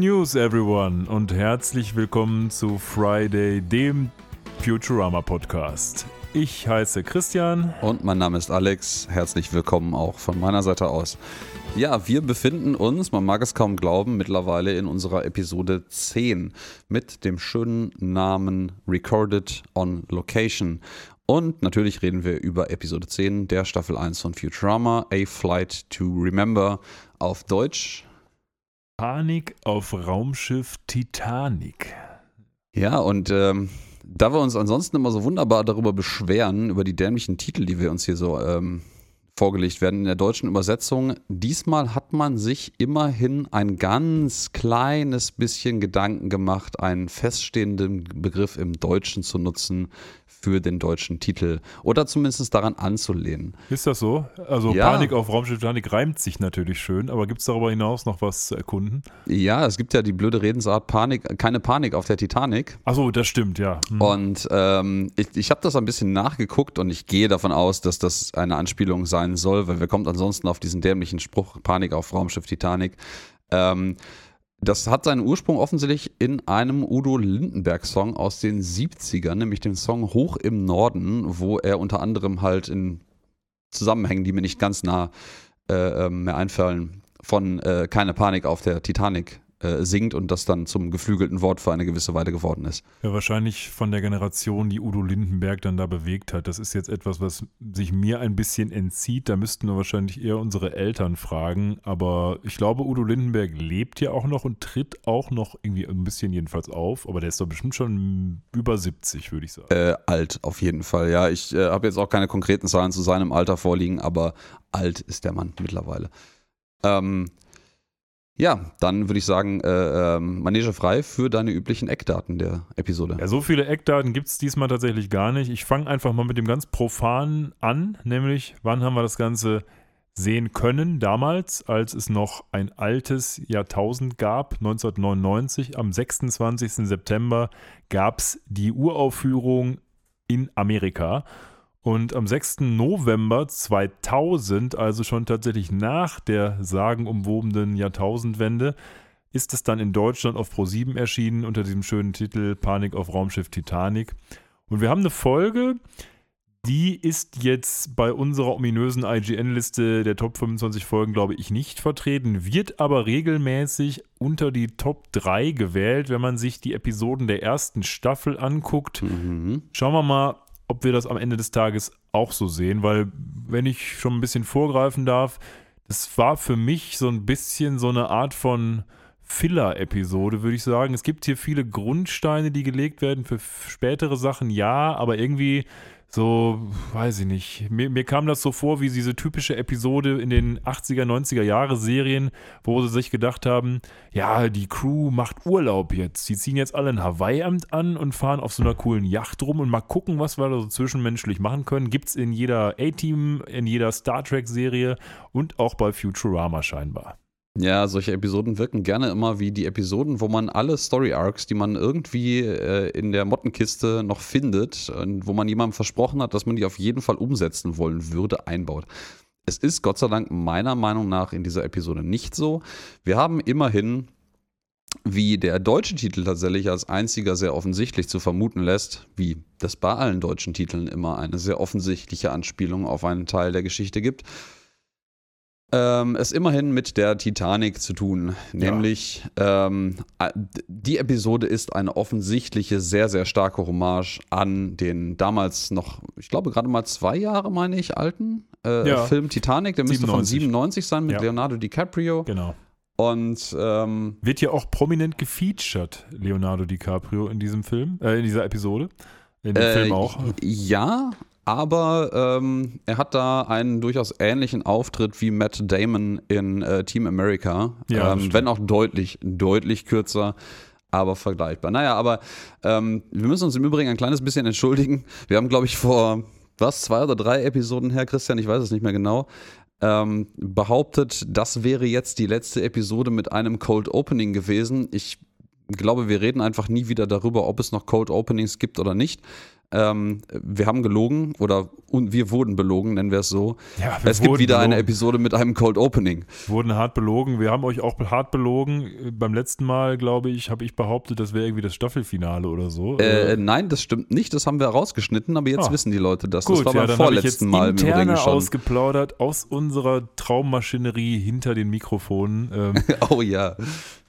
News, everyone, und herzlich willkommen zu Friday, dem Futurama Podcast. Ich heiße Christian. Und mein Name ist Alex. Herzlich willkommen auch von meiner Seite aus. Ja, wir befinden uns, man mag es kaum glauben, mittlerweile in unserer Episode 10 mit dem schönen Namen Recorded on Location. Und natürlich reden wir über Episode 10 der Staffel 1 von Futurama, A Flight to Remember auf Deutsch. Panik auf Raumschiff Titanic. Ja, und ähm, da wir uns ansonsten immer so wunderbar darüber beschweren, über die dämlichen Titel, die wir uns hier so ähm, vorgelegt werden in der deutschen Übersetzung. Diesmal hat man sich immerhin ein ganz kleines bisschen Gedanken gemacht, einen feststehenden Begriff im Deutschen zu nutzen für den deutschen Titel oder zumindest daran anzulehnen. Ist das so? Also ja. Panik auf Raumschiff Titanic reimt sich natürlich schön, aber gibt es darüber hinaus noch was zu erkunden? Ja, es gibt ja die blöde Redensart Panik, keine Panik auf der Titanic. Achso, das stimmt, ja. Hm. Und ähm, ich, ich habe das ein bisschen nachgeguckt und ich gehe davon aus, dass das eine Anspielung sein soll, weil wer kommt ansonsten auf diesen dämlichen Spruch Panik auf Raumschiff Titanic? Ähm, das hat seinen Ursprung offensichtlich in einem Udo Lindenberg-Song aus den 70ern, nämlich dem Song Hoch im Norden, wo er unter anderem halt in Zusammenhängen, die mir nicht ganz nah äh, ähm, mehr einfallen, von äh, Keine Panik auf der Titanic äh, singt und das dann zum geflügelten Wort für eine gewisse Weile geworden ist. Ja, wahrscheinlich von der Generation, die Udo Lindenberg dann da bewegt hat. Das ist jetzt etwas, was sich mir ein bisschen entzieht. Da müssten wir wahrscheinlich eher unsere Eltern fragen. Aber ich glaube, Udo Lindenberg lebt ja auch noch und tritt auch noch irgendwie ein bisschen jedenfalls auf. Aber der ist doch bestimmt schon über 70, würde ich sagen. Äh, alt, auf jeden Fall. Ja, ich äh, habe jetzt auch keine konkreten Zahlen zu seinem Alter vorliegen, aber alt ist der Mann mittlerweile. Ähm, ja, dann würde ich sagen, äh, äh, Manege frei für deine üblichen Eckdaten der Episode. Ja, so viele Eckdaten gibt es diesmal tatsächlich gar nicht. Ich fange einfach mal mit dem ganz profanen an, nämlich wann haben wir das Ganze sehen können damals, als es noch ein altes Jahrtausend gab, 1999. Am 26. September gab es die Uraufführung in Amerika. Und am 6. November 2000, also schon tatsächlich nach der sagenumwobenen Jahrtausendwende, ist es dann in Deutschland auf Pro7 erschienen unter diesem schönen Titel Panik auf Raumschiff Titanic. Und wir haben eine Folge, die ist jetzt bei unserer ominösen IGN-Liste der Top 25 Folgen, glaube ich, nicht vertreten, wird aber regelmäßig unter die Top 3 gewählt, wenn man sich die Episoden der ersten Staffel anguckt. Mhm. Schauen wir mal, ob wir das am Ende des Tages auch so sehen, weil wenn ich schon ein bisschen vorgreifen darf, das war für mich so ein bisschen so eine Art von Filler-Episode, würde ich sagen. Es gibt hier viele Grundsteine, die gelegt werden für spätere Sachen, ja, aber irgendwie so, weiß ich nicht. Mir, mir, kam das so vor wie diese typische Episode in den 80er, 90er Jahre Serien, wo sie sich gedacht haben, ja, die Crew macht Urlaub jetzt. Die ziehen jetzt alle ein Hawaii-Amt an und fahren auf so einer coolen Yacht rum und mal gucken, was wir da so zwischenmenschlich machen können. Gibt es in jeder A-Team, in jeder Star Trek-Serie und auch bei Futurama scheinbar. Ja, solche Episoden wirken gerne immer wie die Episoden, wo man alle Story Arcs, die man irgendwie äh, in der Mottenkiste noch findet, und wo man jemandem versprochen hat, dass man die auf jeden Fall umsetzen wollen würde, einbaut. Es ist Gott sei Dank meiner Meinung nach in dieser Episode nicht so. Wir haben immerhin, wie der deutsche Titel tatsächlich als einziger sehr offensichtlich zu vermuten lässt, wie das bei allen deutschen Titeln immer eine sehr offensichtliche Anspielung auf einen Teil der Geschichte gibt ähm, es immerhin mit der Titanic zu tun. Nämlich, ja. ähm, die Episode ist eine offensichtliche, sehr, sehr starke Hommage an den damals noch, ich glaube, gerade mal zwei Jahre, meine ich, alten äh, ja. Film Titanic. Der müsste 97. von 97 sein mit ja. Leonardo DiCaprio. Genau. Und ähm, wird ja auch prominent gefeatured, Leonardo DiCaprio, in diesem Film, äh, in dieser Episode. In dem äh, Film auch. Ja, aber ähm, er hat da einen durchaus ähnlichen Auftritt wie Matt Damon in äh, Team America. Ja, ähm, wenn auch deutlich, deutlich kürzer, aber vergleichbar. Naja, aber ähm, wir müssen uns im Übrigen ein kleines bisschen entschuldigen. Wir haben, glaube ich, vor was, zwei oder drei Episoden her, Christian, ich weiß es nicht mehr genau, ähm, behauptet, das wäre jetzt die letzte Episode mit einem Cold Opening gewesen. Ich glaube, wir reden einfach nie wieder darüber, ob es noch Cold Openings gibt oder nicht. Ähm, wir haben gelogen oder und wir wurden belogen, nennen wir es so. Ja, wir Es gibt wieder eine belogen. Episode mit einem Cold Opening. wurden hart belogen. Wir haben euch auch hart belogen. Beim letzten Mal, glaube ich, habe ich behauptet, das wäre irgendwie das Staffelfinale oder so. Äh, nein, das stimmt nicht, das haben wir rausgeschnitten, aber jetzt Ah. wissen die Leute das. Gut, das war ja, beim habe ich vorletzten Mal im Übrigen schon. ausgeplaudert aus unserer Traummaschinerie hinter den Mikrofonen. Ähm, Oh ja.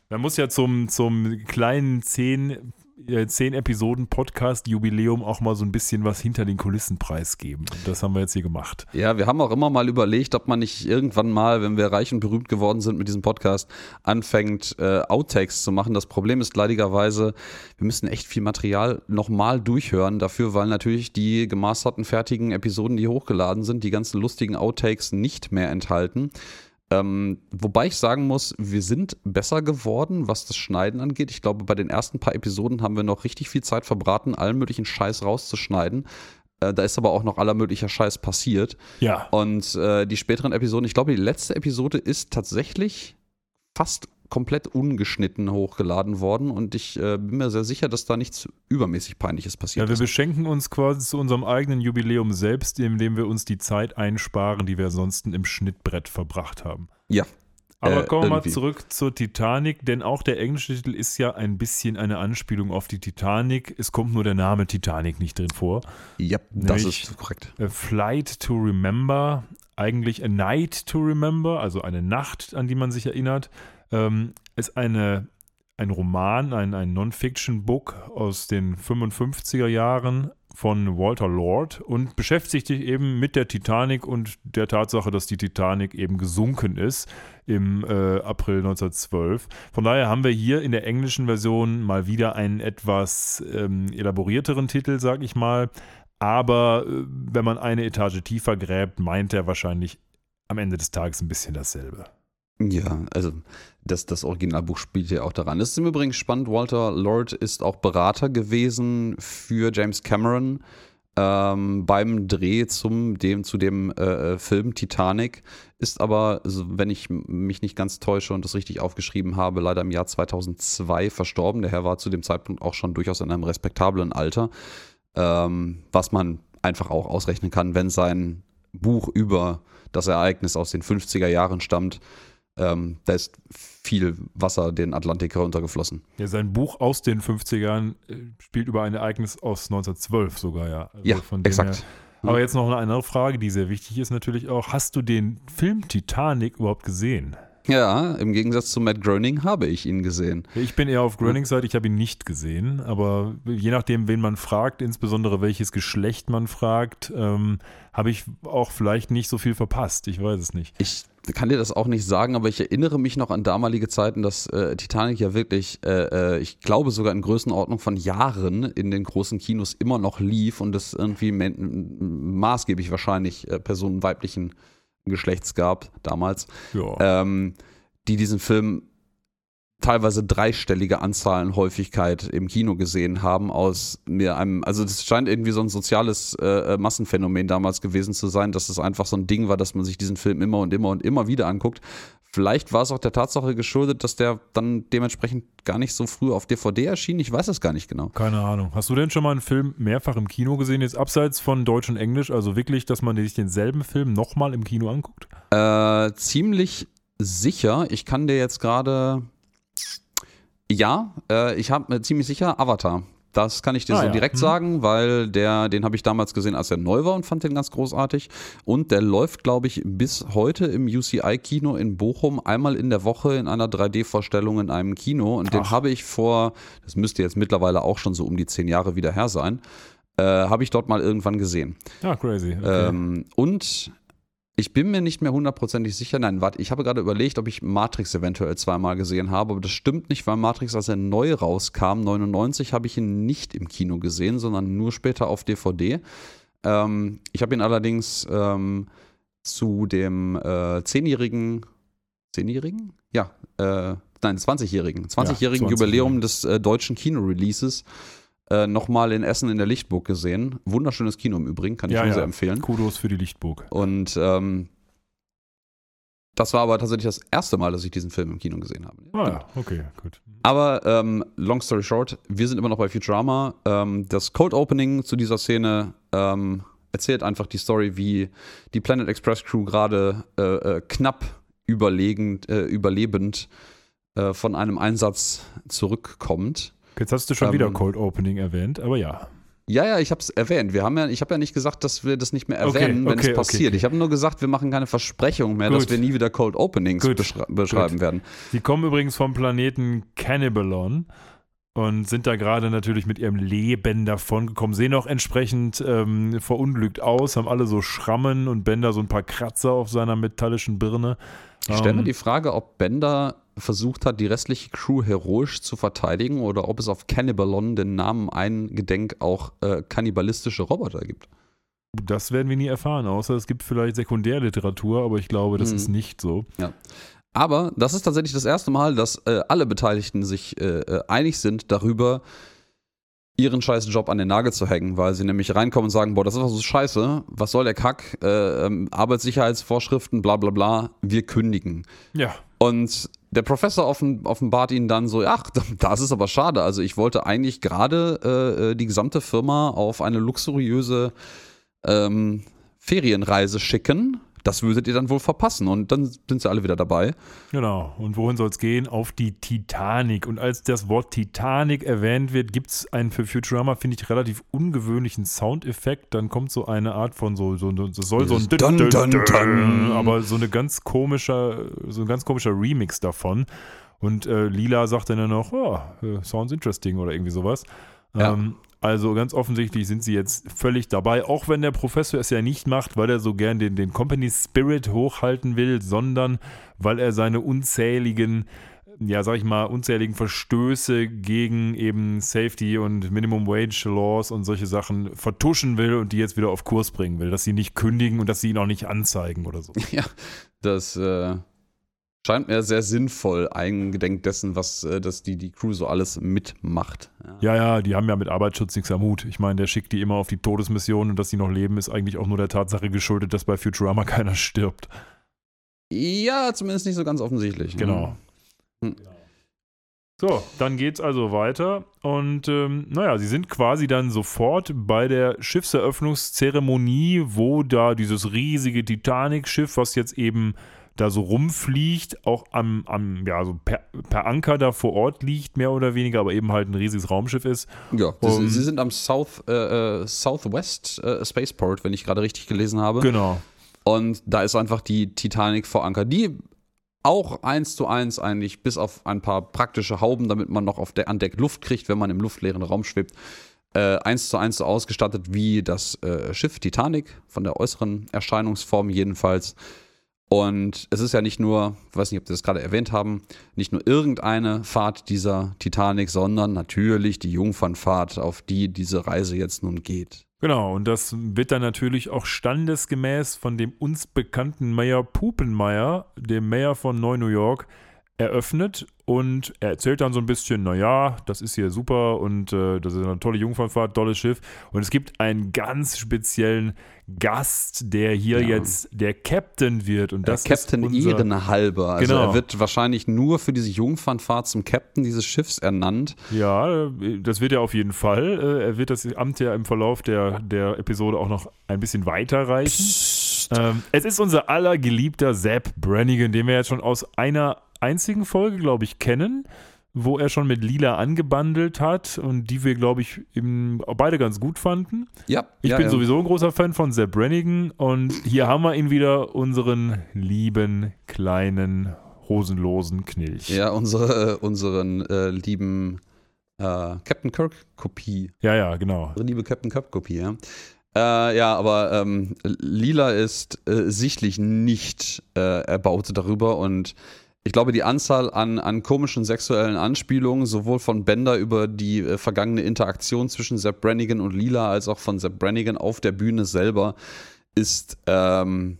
man muss ja zum, zum kleinen 10, 10 Episoden Podcast Jubiläum auch mal so ein bisschen was hinter den Kulissen preisgeben. Das haben wir jetzt hier gemacht. Ja, wir haben auch immer mal überlegt, ob man nicht irgendwann mal, wenn wir reich und berühmt geworden sind mit diesem Podcast, anfängt, äh, Outtakes zu machen. Das Problem ist leidigerweise, wir müssen echt viel Material nochmal durchhören dafür, weil natürlich die gemasterten, fertigen Episoden, die hochgeladen sind, die ganzen lustigen Outtakes nicht mehr enthalten. Ähm, wobei ich sagen muss, wir sind besser geworden, was das Schneiden angeht. Ich glaube, bei den ersten paar Episoden haben wir noch richtig viel Zeit verbraten, allen möglichen Scheiß rauszuschneiden. Äh, da ist aber auch noch aller möglicher Scheiß passiert. Ja. Und äh, die späteren Episoden, ich glaube, die letzte Episode ist tatsächlich fast komplett ungeschnitten hochgeladen worden und ich äh, bin mir sehr sicher, dass da nichts übermäßig Peinliches passiert Ja, wir ist. beschenken uns quasi zu unserem eigenen Jubiläum selbst, indem wir uns die Zeit einsparen, die wir ansonsten im Schnittbrett verbracht haben. Ja. Aber Äh, kommen wir mal zurück zur Titanic, denn auch der englische Titel ist ja ein bisschen eine Anspielung auf die Titanic. Es kommt nur der Name Titanic nicht drin vor. Ja, das ist korrekt. A Flight to Remember, eigentlich A Night to Remember, also eine Nacht, an die man sich erinnert, ähm, ist eine, ein Roman, ein, ein Non-Fiction-Book aus den 55er Jahren von Walter Lord und beschäftigt sich eben mit der Titanic und der Tatsache, dass die Titanic eben gesunken ist im äh, April 1912. Von daher haben wir hier in der englischen Version mal wieder einen etwas ähm, elaborierteren Titel, sag ich mal. Aber äh, wenn man eine Etage tiefer gräbt, meint er wahrscheinlich am Ende des Tages ein bisschen dasselbe. Ja, also das, das Originalbuch spielt ja auch daran. Es ist im Übrigen spannend, Walter Lord ist auch Berater gewesen für James Cameron ähm, beim Dreh zum, dem, zu dem äh, Film Titanic, ist aber, wenn ich mich nicht ganz täusche und das richtig aufgeschrieben habe, leider im Jahr 2002 verstorben. Der Herr war zu dem Zeitpunkt auch schon durchaus in einem respektablen Alter, ähm, was man einfach auch ausrechnen kann, wenn sein Buch über das Ereignis aus den 50er Jahren stammt. Ähm, da ist viel Wasser den Atlantik heruntergeflossen. Ja, sein Buch aus den 50ern äh, spielt über ein Ereignis aus 1912 sogar, ja. Also Ja, exakt. her- Aber jetzt noch eine andere Frage, die sehr wichtig ist natürlich auch. Hast du den Film Titanic überhaupt gesehen? Ja, im Gegensatz zu Matt Groening habe ich ihn gesehen. Ich bin eher auf Groenings Seite, ich habe ihn nicht gesehen, aber je nachdem, wen man fragt, insbesondere welches Geschlecht man fragt, ähm, habe ich auch vielleicht nicht so viel verpasst. Ich weiß es nicht. Ich kann dir das auch nicht sagen, aber ich erinnere mich noch an damalige Zeiten, dass äh, Titanic ja wirklich, äh, äh, ich glaube sogar in Größenordnung von Jahren in den großen Kinos immer noch lief und es irgendwie maßgeblich wahrscheinlich äh, Personen weiblichen Geschlechts gab damals. Ja. ähm, die diesen Film teilweise dreistellige Anzahlen Häufigkeit im Kino gesehen haben aus mir einem, also das scheint irgendwie so ein soziales äh, Massenphänomen damals gewesen zu sein, dass es einfach so ein Ding war, dass man sich diesen Film immer und immer und immer wieder anguckt. Vielleicht war es auch der Tatsache geschuldet, dass der dann dementsprechend gar nicht so früh auf DVD erschien. Ich weiß es gar nicht genau. Keine Ahnung. Hast du denn schon mal einen Film mehrfach im Kino gesehen, jetzt abseits von Deutsch und Englisch? Also wirklich, dass man sich denselben Film nochmal im Kino anguckt? Äh, ziemlich sicher. Ich kann dir jetzt gerade. Ja, äh, ich habe äh, ziemlich sicher Avatar. Das kann ich dir Ah, so ja. direkt Hm. sagen, weil der, den habe ich damals gesehen, als er neu war und fand den ganz großartig. Und der läuft, glaube ich, bis heute im UCI-Kino in Bochum einmal in der Woche in einer 3D-Vorstellung in einem Kino. Und den Ach. habe ich vor, das müsste jetzt mittlerweile auch schon so um die zehn Jahre wieder her sein, äh, habe ich dort mal irgendwann gesehen. Ja, crazy. Okay. Ähm, und ich bin mir nicht mehr hundertprozentig sicher. Nein, warte, ich habe gerade überlegt, ob ich Matrix eventuell zweimal gesehen habe, aber das stimmt nicht, weil Matrix, als er neu rauskam, 99, habe ich ihn nicht im Kino gesehen, sondern nur später auf DVD. Ähm, ich habe ihn allerdings ähm, zu dem äh, zehnjährigen, zehnjährigen? Ja, äh, nein, 20-jährigen, 20-jährigen 20, Jubiläum ja. des äh, deutschen Kino-Releases äh, nochmal in Essen in der Lichtburg gesehen. Wunderschönes Kino im Übrigen, kann ich Ja, nur ja. sehr empfehlen. Kudos für die Lichtburg. Und ähm, Das war aber tatsächlich das erste Mal, dass ich diesen Film im Kino gesehen habe. Ah, ja, okay, gut. Aber ähm, long story short, wir sind immer noch bei Futurama. Ähm, das Cold Opening zu dieser Szene ähm, erzählt einfach die Story, wie die Planet Express Crew gerade äh, äh, knapp überlegend, äh, überlebend äh, von einem Einsatz zurückkommt. Jetzt hast du schon wieder Cold Opening erwähnt, aber ja. Ja, ja, ich habe es erwähnt. Wir haben ja, ich habe ja nicht gesagt, dass wir das nicht mehr erwähnen, Okay, wenn okay, es passiert. okay. Ich habe nur gesagt, wir machen keine Versprechung mehr, Gut. dass wir nie wieder Cold Openings Gut, beschrei beschreiben gut. werden. Die kommen übrigens vom Planeten Cannibalon und sind da gerade natürlich mit ihrem Leben davongekommen. Sehen auch entsprechend ähm, verunglückt aus, haben alle so Schrammen und Bender so ein paar Kratzer auf seiner metallischen Birne. Ich stelle mir Ähm, die Frage, ob Bender versucht hat, die restliche Crew heroisch zu verteidigen oder ob es auf Cannibalon den Namen eingedenk auch äh, kannibalistische Roboter gibt. Das werden wir nie erfahren, außer es gibt vielleicht Sekundärliteratur, aber ich glaube, das Mhm. ist nicht so. Aber das ist tatsächlich das erste Mal, dass äh, alle Beteiligten sich äh, äh, einig sind darüber, ihren scheiß Job an den Nagel zu hängen, weil sie nämlich reinkommen und sagen, boah, das ist doch so scheiße, was soll der Kack, äh, ähm, Arbeitssicherheitsvorschriften, bla bla bla, wir kündigen. Ja, Und der Professor offen, offenbart ihnen dann so, ach, das ist aber schade. Also ich wollte eigentlich gerade äh, äh, die gesamte Firma auf eine luxuriöse ähm, Ferienreise schicken. Das würdet ihr dann wohl verpassen. Und dann sind sie alle wieder dabei. Genau. Und wohin soll es gehen? Auf die Titanic. Und als das Wort Titanic erwähnt wird, gibt es einen für Futurama, finde ich, relativ ungewöhnlichen Soundeffekt. Dann kommt so eine Art von so, so, so das soll so ein Dun, dun, dun. aber so eine ganz komischer, so ein ganz komischer Remix davon. Und äh, Lila sagt dann ja noch, oh, äh, sounds interesting oder irgendwie sowas. Ja. Ähm, also ganz offensichtlich sind sie jetzt völlig dabei, auch wenn der Professor es ja nicht macht, weil er so gern den, den Company Spirit hochhalten will, sondern weil er seine unzähligen, ja sag ich mal, unzähligen Verstöße gegen eben Safety und Minimum Wage Laws und solche Sachen vertuschen will und die jetzt wieder auf Kurs bringen will, dass sie nicht kündigen und dass sie ihn auch nicht anzeigen oder so. Ja, das äh, scheint mir sehr sinnvoll, eingedenk dessen, was äh, das die, die Crew so alles mitmacht. Ja, ja, die haben ja mit Arbeitsschutz nichts am Hut. Ich meine, der schickt die immer auf die Todesmission und dass sie noch leben, ist eigentlich auch nur der Tatsache geschuldet, dass bei Futurama keiner stirbt. Ja, zumindest nicht so ganz offensichtlich. Genau. Hm. So, dann geht's also weiter und ähm, naja, sie sind quasi dann sofort bei der Schiffseröffnungszeremonie, wo da dieses riesige Titanic-Schiff, was jetzt eben da so rumfliegt, auch am, am ja, so per, per Anker da vor Ort liegt, mehr oder weniger, aber eben halt ein riesiges Raumschiff ist. Ja, das, Um- sie sind am South, äh, äh, Southwest äh, Spaceport, wenn ich gerade richtig gelesen habe. Genau. Und da ist einfach die Titanic vor Anker, die auch eins zu eins eigentlich, bis auf ein paar praktische Hauben, damit man noch auf der, an Deck Luft kriegt, wenn man im luftleeren Raum schwebt, äh, eins zu eins so ausgestattet wie das äh, Schiff Titanic, von der äußeren Erscheinungsform jedenfalls. Und es ist ja nicht nur, ich weiß nicht, ob Sie das gerade erwähnt haben, nicht nur irgendeine Fahrt dieser Titanic, sondern natürlich die Jungfernfahrt, auf die diese Reise jetzt nun geht. Genau, und das wird dann natürlich auch standesgemäß von dem uns bekannten Mayor Pupenmeier, dem Mayor von Neu-New York, eröffnet und er erzählt dann so ein bisschen, naja, das ist hier super und äh, das ist eine tolle Jungfernfahrt, tolles Schiff und es gibt einen ganz speziellen Gast, der hier Ja. jetzt der Captain wird und das der Captain ist unser, Ehrenhalber. Also Genau. er wird wahrscheinlich nur für diese Jungfernfahrt zum Captain dieses Schiffs ernannt. Ja, das wird er auf jeden Fall. Äh, Er wird das Amt ja im Verlauf der, der Episode auch noch ein bisschen weiterreichen. Ähm, es ist unser aller geliebter Zap Brannigan, den wir jetzt schon aus einer einzigen Folge, glaube ich, kennen, wo er schon mit Lila angebandelt hat und die wir, glaube ich, im, beide ganz gut fanden. Ja, Ich ja, bin ja. sowieso ein großer Fan von Zap Brannigan und hier haben wir ihn wieder, unseren lieben, kleinen, hosenlosen Knilch. Ja, unsere, unseren äh, lieben äh, Captain Kirk-Kopie. ja, ja, genau. Unsere liebe Captain Kirk-Kopie, ja. Äh, ja, aber ähm, Lila ist äh, sichtlich nicht äh, erbaut darüber und ich glaube, die Anzahl an, an komischen sexuellen Anspielungen, sowohl von Bender über die äh, vergangene Interaktion zwischen Sepp Brannigan und Lila, als auch von Sepp Brannigan auf der Bühne selber, ist ähm,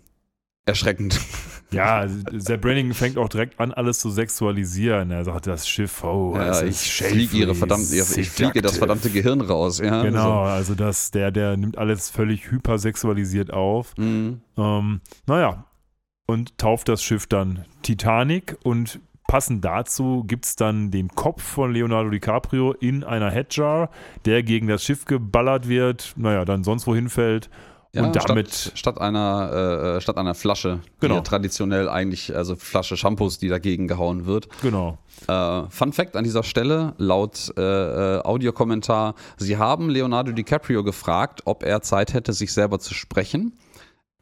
erschreckend. Ja, Zap Brannigan fängt auch direkt an, alles zu sexualisieren. Er sagt, das Schiff, oh, Ja, ich fliege ihre verdammte, ich fliege das verdammte Gehirn raus. Ja, Genau, also das, der, der nimmt alles völlig hypersexualisiert auf. So. Mhm. Ähm, naja, und tauft das Schiff dann Titanic und passend dazu gibt es dann den Kopf von Leonardo DiCaprio in einer Headjar, der gegen das Schiff geballert wird, naja, dann sonst wohin fällt. Ja, und damit statt, statt einer äh, statt einer Flasche, Genau. die traditionell eigentlich, also Flasche Shampoos, die dagegen gehauen wird. genau. Äh, Fun Fact an dieser Stelle, laut äh, äh, Audiokommentar, sie haben Leonardo DiCaprio gefragt, ob er Zeit hätte, sich selber zu sprechen.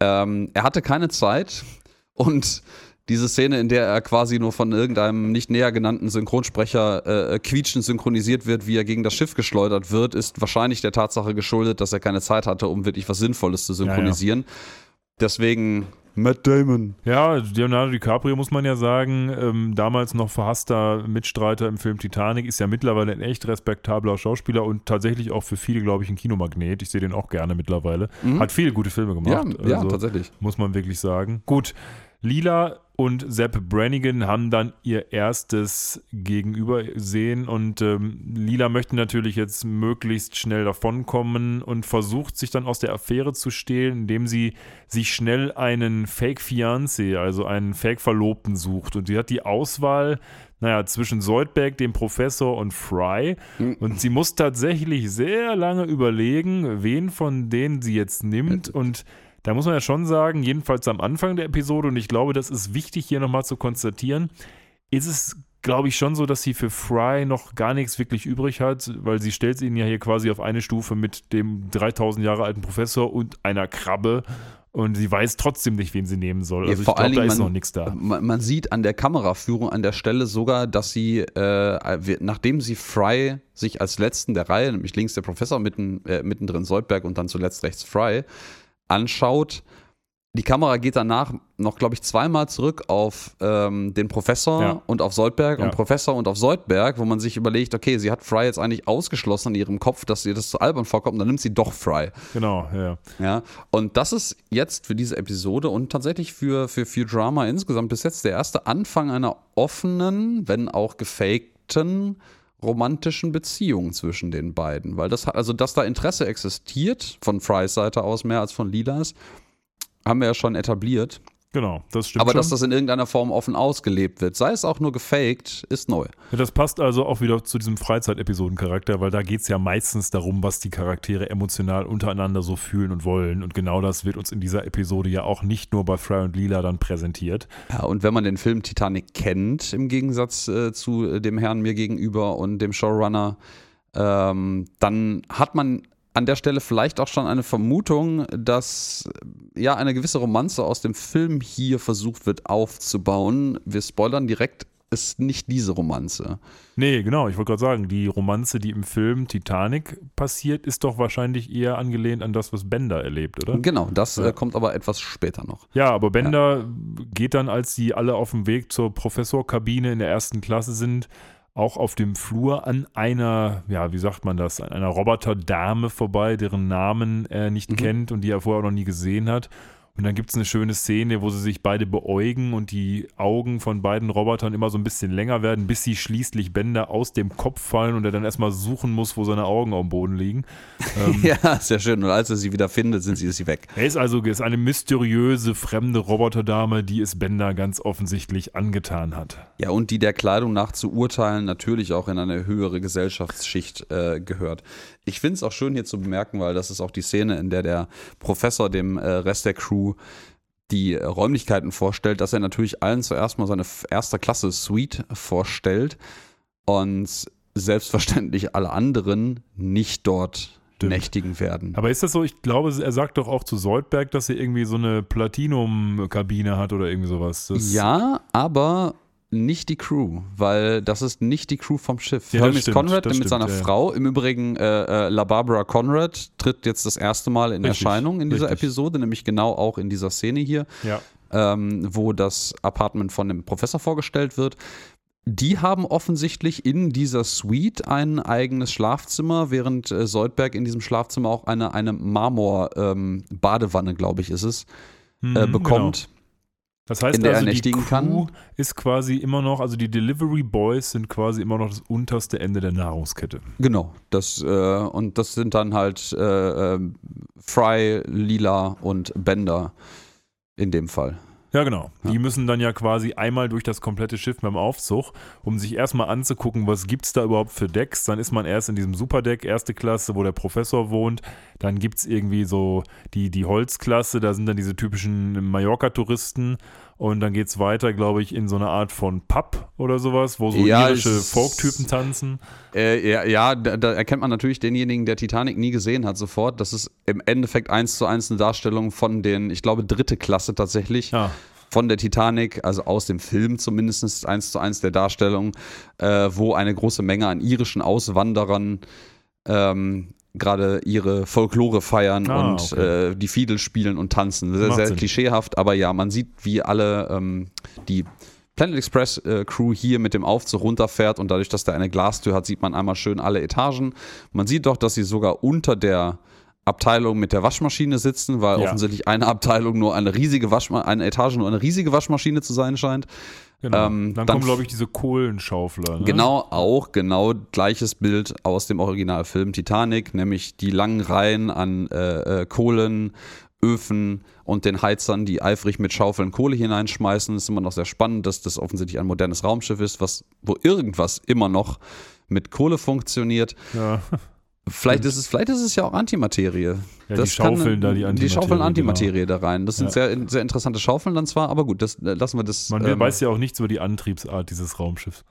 Ähm, er hatte keine Zeit und diese Szene, in der er quasi nur von irgendeinem nicht näher genannten Synchronsprecher äh, quietschend synchronisiert wird, wie er gegen das Schiff geschleudert wird, ist wahrscheinlich der Tatsache geschuldet, dass er keine Zeit hatte, um wirklich was Sinnvolles zu synchronisieren. Deswegen Matt Damon. Ja, Leonardo DiCaprio muss man ja sagen, ähm, damals noch verhasster Mitstreiter im Film Titanic, ist ja mittlerweile ein echt respektabler Schauspieler und tatsächlich auch für viele, glaube ich, ein Kinomagnet. Ich sehe den auch gerne mittlerweile. Hat viele gute Filme Mhm. Ja, gemacht. ja, also tatsächlich. Muss man wirklich sagen. Gut, Lila und Sepp Brannigan haben dann ihr erstes Gegenübersehen und ähm, Lila möchte natürlich jetzt möglichst schnell davonkommen und versucht sich dann aus der Affäre zu stehlen, indem sie sich schnell einen Fake-Fiancé, also einen Fake-Verlobten sucht. Und sie hat die Auswahl, naja, zwischen Soldberg, dem Professor und Fry. Und sie muss tatsächlich sehr lange überlegen, wen von denen sie jetzt nimmt und da muss man ja schon sagen, jedenfalls am Anfang der Episode, und ich glaube, das ist wichtig hier nochmal zu konstatieren, ist es, glaube ich, schon so, dass sie für Fry noch gar nichts wirklich übrig hat, weil sie stellt ihn ja hier quasi auf eine Stufe mit dem 3000 Jahre alten Professor und einer Krabbe und sie weiß trotzdem nicht, wen sie nehmen soll. Ja, Also ich vor allen glaube, da Dingen, ist man- noch nichts da. Man, man sieht an der Kameraführung an der Stelle sogar, dass sie, äh, nachdem sie Fry sich als letzten der Reihe, nämlich links der Professor, mitten, äh, mittendrin Soldberg und dann zuletzt rechts Fry, anschaut, die Kamera geht danach noch, glaube ich, zweimal zurück auf ähm, den Professor Ja. und auf Soldberg Ja. und Professor und auf Soldberg, wo man sich überlegt, okay, sie hat Fry jetzt eigentlich ausgeschlossen in ihrem Kopf, dass ihr das zu albern vorkommt, und dann nimmt sie doch Fry. Genau, ja. Ja, und das ist jetzt für diese Episode und tatsächlich für, für Futurama insgesamt bis jetzt der erste Anfang einer offenen, wenn auch gefakten romantischen Beziehung zwischen den beiden. Weil das, also dass da Interesse existiert, von Frys Seite aus mehr als von Lilas, haben wir ja schon etabliert. Genau, das stimmt Aber schon. dass das in irgendeiner Form offen ausgelebt wird, sei es auch nur gefaked, ist neu. Ja, das passt also auch wieder zu diesem Freizeitepisodencharakter, weil da geht es ja meistens darum, was die Charaktere emotional untereinander so fühlen und wollen. Und genau das wird uns in dieser Episode ja auch nicht nur bei Fry und Lila dann präsentiert. Ja, und wenn man den Film Titanic kennt, im Gegensatz äh, zu äh, dem Herrn mir gegenüber und dem Showrunner, ähm, dann hat man an der Stelle vielleicht auch schon eine Vermutung, dass äh, ja eine gewisse Romanze aus dem Film hier versucht wird aufzubauen. Wir spoilern direkt, ist nicht diese Romanze. Nee, genau, ich wollte gerade sagen, die Romanze, die im Film Titanic passiert, ist doch wahrscheinlich eher angelehnt an das, was Bender erlebt, oder? Genau, das Ja. äh, kommt aber etwas später noch. Ja, aber Bender geht dann, als sie alle auf dem Weg zur Professorkabine in der ersten Klasse sind, auch auf dem Flur an einer, ja, wie sagt man das, an einer Roboterdame vorbei, deren Namen er nicht Mhm. kennt und die er vorher auch noch nie gesehen hat. Und dann gibt es eine schöne Szene, wo sie sich beide beäugen und die Augen von beiden Robotern immer so ein bisschen länger werden, bis sie schließlich Bender aus dem Kopf fallen und er dann erstmal suchen muss, wo seine Augen dem Boden liegen. Ähm, Ja, sehr schön. Und als er sie wieder findet, sind sie, ist sie weg. er ist also ist eine mysteriöse, fremde Roboterdame, die es Bender ganz offensichtlich angetan hat. Ja, und die der Kleidung nach zu urteilen natürlich auch in eine höhere Gesellschaftsschicht äh, gehört. Ich finde es auch schön hier zu bemerken, weil das ist auch die Szene, in der der Professor dem äh, Rest der Crew die Räumlichkeiten vorstellt, dass er natürlich allen zuerst mal seine erster Klasse Suite vorstellt und selbstverständlich alle anderen nicht dort Stimmt. nächtigen werden. Aber ist das so? Ich glaube, er sagt doch auch zu Soldberg, dass er irgendwie so eine Platinum-Kabine hat oder irgendwie sowas. Das, Ja, aber nicht die Crew, weil das ist nicht die Crew vom Schiff. Ja, Hermes stimmt, Conrad mit stimmt, seiner ja. Frau, im Übrigen äh, äh, La Barbara Conrad tritt jetzt das erste Mal in Richtig, Erscheinung in dieser richtig. Episode, nämlich genau auch in dieser Szene hier, Ja. ähm, wo das Apartment von dem Professor vorgestellt wird. Die haben offensichtlich in dieser Suite ein eigenes Schlafzimmer, während äh, Soldberg in diesem Schlafzimmer auch eine, eine Marmor-Badewanne, glaube ich, ist es, äh, Mhm, bekommt. Genau. Das heißt also, die Crew kann. ist quasi immer noch, also die Delivery Boys sind quasi immer noch das unterste Ende der Nahrungskette. Genau, das, äh, und das sind dann halt äh, ähm, Fry, Lila und Bender in dem Fall. Ja, genau. Die müssen dann ja quasi einmal durch das komplette Schiff beim Aufzug, um sich erstmal anzugucken, was gibt's da überhaupt für Decks. Dann ist man erst in diesem Superdeck, erste Klasse, wo der Professor wohnt. Dann gibt's irgendwie so die, die Holzklasse, da sind dann diese typischen Mallorca-Touristen. Und dann geht's weiter, glaube ich, in so eine Art von Pub oder sowas, wo so Ja, irische es- Folktypen tanzen. Äh, ja, ja da, da erkennt man natürlich denjenigen, der Titanic nie gesehen hat, sofort. Das ist im Endeffekt eins zu eins eine Darstellung von den, ich glaube, dritte Klasse tatsächlich. Ja. Von der Titanic, also aus dem Film zumindest, eins zu eins der Darstellung, äh, wo eine große Menge an irischen Auswanderern ähm, gerade ihre Folklore feiern Ah, und okay. äh, die Fiedel spielen und tanzen. Sehr, Macht sehr Sinn. klischeehaft, aber ja, man sieht, wie alle ähm, die Planet Express äh, Crew hier mit dem Aufzug runterfährt und dadurch, dass da eine Glastür hat, sieht man einmal schön alle Etagen. Man sieht doch, dass sie sogar unter der Abteilung mit der Waschmaschine sitzen, weil Ja. offensichtlich eine Abteilung nur eine riesige Waschmaschine, eine Etage nur eine riesige Waschmaschine zu sein scheint. Genau. Ähm, dann, dann- kommen, glaube ich, diese Kohlenschaufler. Ne? Genau, auch genau gleiches Bild aus dem Originalfilm Titanic, nämlich die langen Reihen an äh, äh, Kohlen, Öfen und den Heizern, die eifrig mit Schaufeln Kohle hineinschmeißen. Es ist immer noch sehr spannend, dass das offensichtlich ein modernes Raumschiff ist, was, wo irgendwas immer noch mit Kohle funktioniert. Ja. Vielleicht ist es, vielleicht ist es ja auch Antimaterie. Ja, Das die schaufeln kann, da die Die Antimaterie, schaufeln Antimaterie da rein. Das sind Ja. sehr, sehr interessante Schaufeln dann zwar, aber gut, das äh, lassen wir das. Man ähm, weiß ja auch nichts über die Antriebsart dieses Raumschiffs.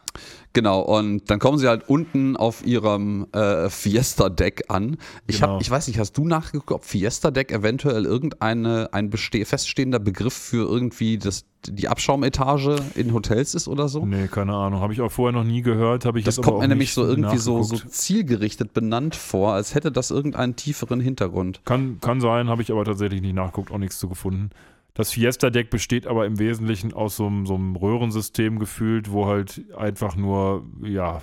Genau, und dann kommen sie halt unten auf ihrem äh, Fiesta-Deck an. Ich, Genau. hab, ich weiß nicht, hast du nachgeguckt, ob Fiesta-Deck eventuell irgendeine ein feststehender Begriff für irgendwie das, die Abschaumetage in Hotels ist oder so? Nee, keine Ahnung. Habe ich auch vorher noch nie gehört. Ich Das kommt mir nämlich so irgendwie so, so zielgerichtet benannt vor, als hätte das irgendeinen tieferen Hintergrund. Kann, kann sein, habe ich aber tatsächlich nicht nachgeguckt, auch nichts zu gefunden. Das Fiesta-Deck besteht aber im Wesentlichen aus so einem, so einem Röhrensystem gefühlt, wo halt einfach nur, ja,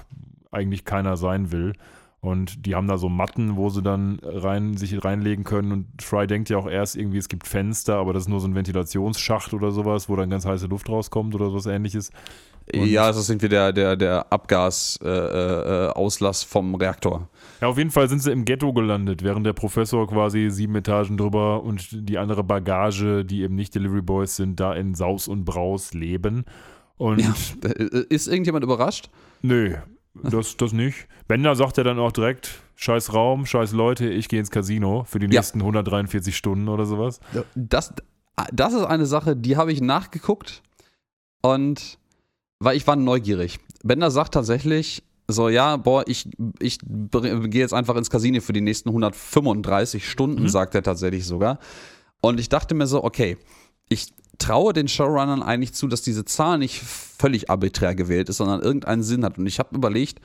eigentlich keiner sein will. Und die haben da so Matten, wo sie dann rein, sich reinlegen können. Und Fry denkt ja auch erst irgendwie, es gibt Fenster, aber das ist nur so ein Ventilationsschacht oder sowas, wo dann ganz heiße Luft rauskommt oder sowas ähnliches. Und- ja, das ist irgendwie der, der, der Abgasauslass äh, äh, Auslass vom Reaktor. Ja, auf jeden Fall sind sie im Ghetto gelandet, während der Professor quasi sieben Etagen drüber und die andere Bagage, die eben nicht Delivery Boys sind, da in Saus und Braus leben. Und Ja. Äh, Ist irgendjemand überrascht? nö, das, das nicht. Bender sagt ja dann auch direkt, scheiß Raum, scheiß Leute, ich gehe ins Casino für die Ja. nächsten 143 Stunden oder sowas. Das, das ist eine Sache, die habe ich nachgeguckt und weil ich war neugierig. Bender sagt tatsächlich so, ja, boah, ich, ich gehe jetzt einfach ins Casino für die nächsten 135 Stunden, Mhm. sagt er tatsächlich sogar. Und ich dachte mir so, okay, ich traue den Showrunnern eigentlich zu, dass diese Zahl nicht völlig arbiträr gewählt ist, sondern irgendeinen Sinn hat. Und ich habe überlegt,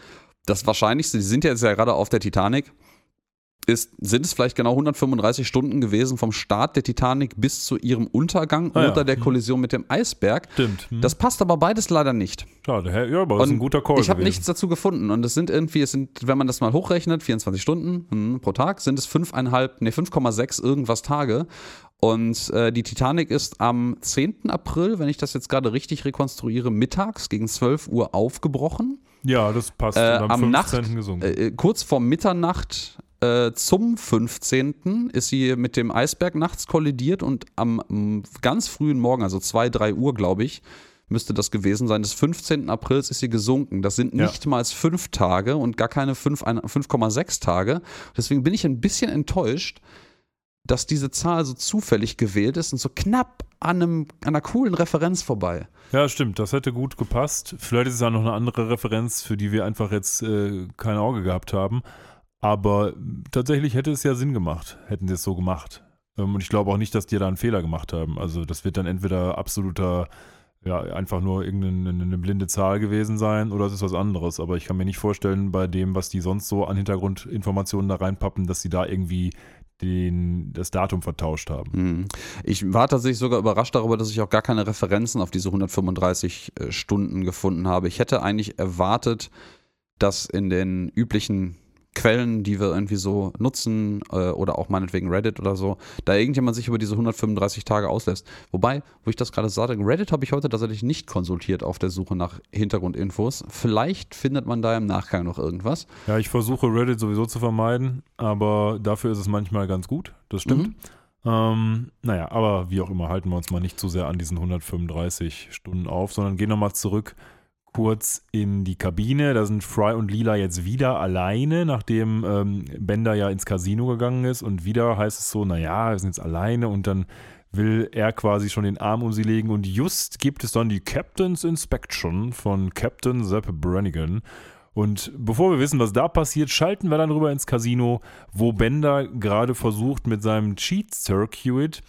das Wahrscheinlichste, die sind ja jetzt ja gerade auf der Titanic, ist, sind es vielleicht genau 135 Stunden gewesen vom Start der Titanic bis zu ihrem Untergang Ah ja. oder der Kollision mit dem Eisberg. Stimmt. Hm. Das passt aber beides leider nicht. Schade. Hä? Ja, aber das ist ein guter Call. Ich habe nichts dazu gefunden. Und es sind irgendwie, es sind, wenn man das mal hochrechnet, 24 Stunden hm, pro Tag, sind es 5,5, nee, 5,6 irgendwas Tage. Und äh, die Titanic ist am 10. April, wenn ich das jetzt gerade richtig rekonstruiere, mittags gegen 12 Uhr aufgebrochen. Ja, das passt. Äh, Und am 15. Nacht, gesungen. äh, kurz vor Mitternacht äh, zum 15. ist sie mit dem Eisberg nachts kollidiert und am m, ganz frühen Morgen, also 2, 3 Uhr, glaube ich, müsste das gewesen sein, des 15. Aprils ist sie gesunken. Das sind Ja. nicht mal fünf Tage und gar keine fünf- ein- 5,6 Tage. Deswegen bin ich ein bisschen enttäuscht, dass diese Zahl so zufällig gewählt ist und so knapp an, einem, an einer coolen Referenz vorbei. Ja, stimmt, das hätte gut gepasst. Vielleicht ist es ja noch eine andere Referenz, für die wir einfach jetzt äh, kein Auge gehabt haben. Aber tatsächlich hätte es ja Sinn gemacht, hätten sie es so gemacht. Ähm, und ich glaube auch nicht, dass die da einen Fehler gemacht haben. Also das wird dann entweder absoluter, ja, einfach nur irgendeine eine blinde Zahl gewesen sein oder es ist was anderes. Aber ich kann mir nicht vorstellen, bei dem, was die sonst so an Hintergrundinformationen da reinpappen, dass sie da irgendwie den, das Datum vertauscht haben. Hm. Ich war tatsächlich sogar überrascht darüber, dass ich auch gar keine Referenzen auf diese 135 äh, Stunden gefunden habe. Ich hätte eigentlich erwartet, dass in den üblichen Quellen, die wir irgendwie so nutzen, äh, oder auch meinetwegen Reddit oder so, da irgendjemand sich über diese 135 Tage auslässt. Wobei, wo ich das gerade sage, Reddit habe ich heute tatsächlich nicht konsultiert auf der Suche nach Hintergrundinfos. Vielleicht findet man da im Nachgang noch irgendwas. Ja, ich versuche Reddit sowieso zu vermeiden, aber dafür ist es manchmal ganz gut, das stimmt. Mhm. Ähm, naja, aber wie auch immer, halten wir uns mal nicht zu sehr an diesen 135 Stunden auf, sondern gehen nochmal zurück kurz in die Kabine. Da sind Fry und Lila jetzt wieder alleine, nachdem ähm, Bender ja ins Casino gegangen ist. Und wieder heißt es so, naja, wir sind jetzt alleine und dann will er quasi schon den Arm um sie legen. Und just gibt es dann die Captain's Inspection von Captain Sepp Brannigan. Und bevor wir wissen, was da passiert, schalten wir dann rüber ins Casino, wo Bender gerade versucht, mit seinem Cheat Circuit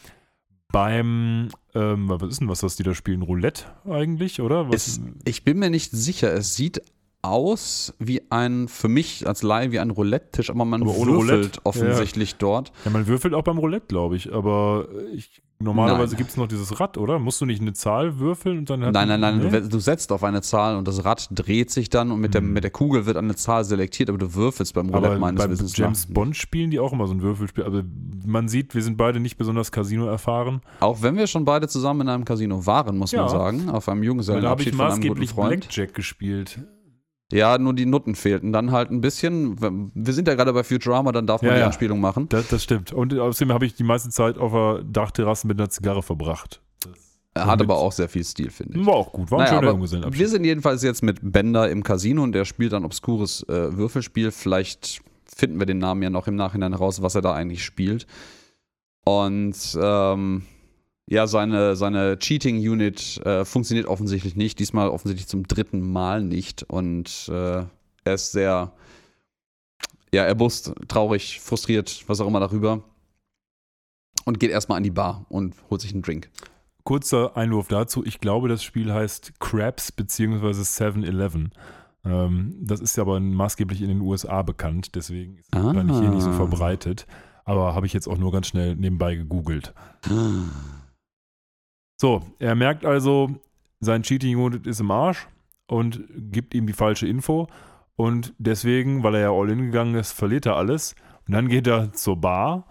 beim, ähm, was ist denn was, was die da spielen? Roulette eigentlich, oder? Es, ich bin mir nicht sicher. Es sieht aus wie ein, für mich als Laie, wie ein Roulette-Tisch, aber man Aber würfelt Roulette? offensichtlich dort. Ja, man würfelt auch beim Roulette, glaube ich, aber ich, normalerweise gibt es noch dieses Rad, oder? Musst du nicht eine Zahl würfeln und dann Nein, nein, nein, Nee? du, setzt auf eine Zahl und das Rad dreht sich dann und mit, der, Hm. mit der Kugel wird eine Zahl selektiert, aber du würfelst beim Roulette Aber meines beim Wissens James nach. Bond spielen die auch immer so ein Würfelspiel. Also man sieht, wir sind beide nicht besonders Casino erfahren. Auch wenn wir schon beide zusammen in einem Casino waren, muss Ja. man sagen, auf einem Weil da habe ich Junggesellenabschied von einem guten maßgeblich Freund. Blackjack gespielt. Ja, nur die Nutten fehlten. Dann halt ein bisschen. Wir sind ja gerade bei Futurama, dann darf man Ja, die ja. Anspielung machen. Das, das stimmt. Und außerdem habe ich die meiste Zeit auf der Dachterrasse mit einer Zigarre verbracht. Er hat aber auch sehr viel Stil, finde ich. War auch gut. War ein Naja, schöner Junggesellenabschied. wir sind jedenfalls jetzt mit Bender im Casino und der spielt ein obskures äh, Würfelspiel. Vielleicht finden wir den Namen ja noch im Nachhinein raus, was er da eigentlich spielt. Und ähm, ja, seine, seine Cheating-Unit äh, funktioniert offensichtlich nicht. Diesmal offensichtlich zum dritten Mal nicht. Und äh, er ist sehr, ja, erbost, traurig, frustriert, was auch immer darüber. Und geht erstmal an die Bar und holt sich einen Drink. Kurzer Einwurf dazu. Ich glaube, das Spiel heißt Crabs bzw. 7-Eleven. Ähm, das ist ja aber maßgeblich in den USA bekannt, deswegen ist es Ah. wahrscheinlich hier nicht so verbreitet. Aber habe ich jetzt auch nur ganz schnell nebenbei gegoogelt. So, er merkt also, sein Cheating Unit ist im Arsch und gibt ihm die falsche Info. Und deswegen, weil er ja all in gegangen ist, verliert er alles. Und dann geht er zur Bar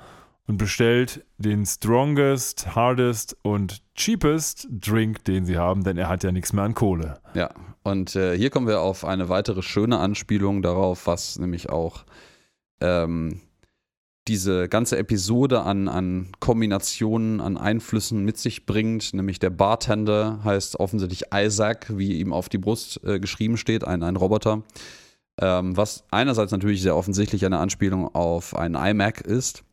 und bestellt den strongest, hardest und cheapest Drink, den sie haben, denn er hat ja nichts mehr an Kohle. Ja, und äh, hier kommen wir auf eine weitere schöne Anspielung darauf, was nämlich auch ähm, diese ganze Episode an, an Kombinationen, an Einflüssen mit sich bringt. Nämlich der Bartender heißt offensichtlich Isaac, wie ihm auf die Brust äh, geschrieben steht, ein, ein Roboter. Ähm, was einerseits natürlich sehr offensichtlich eine Anspielung auf einen iMac ist,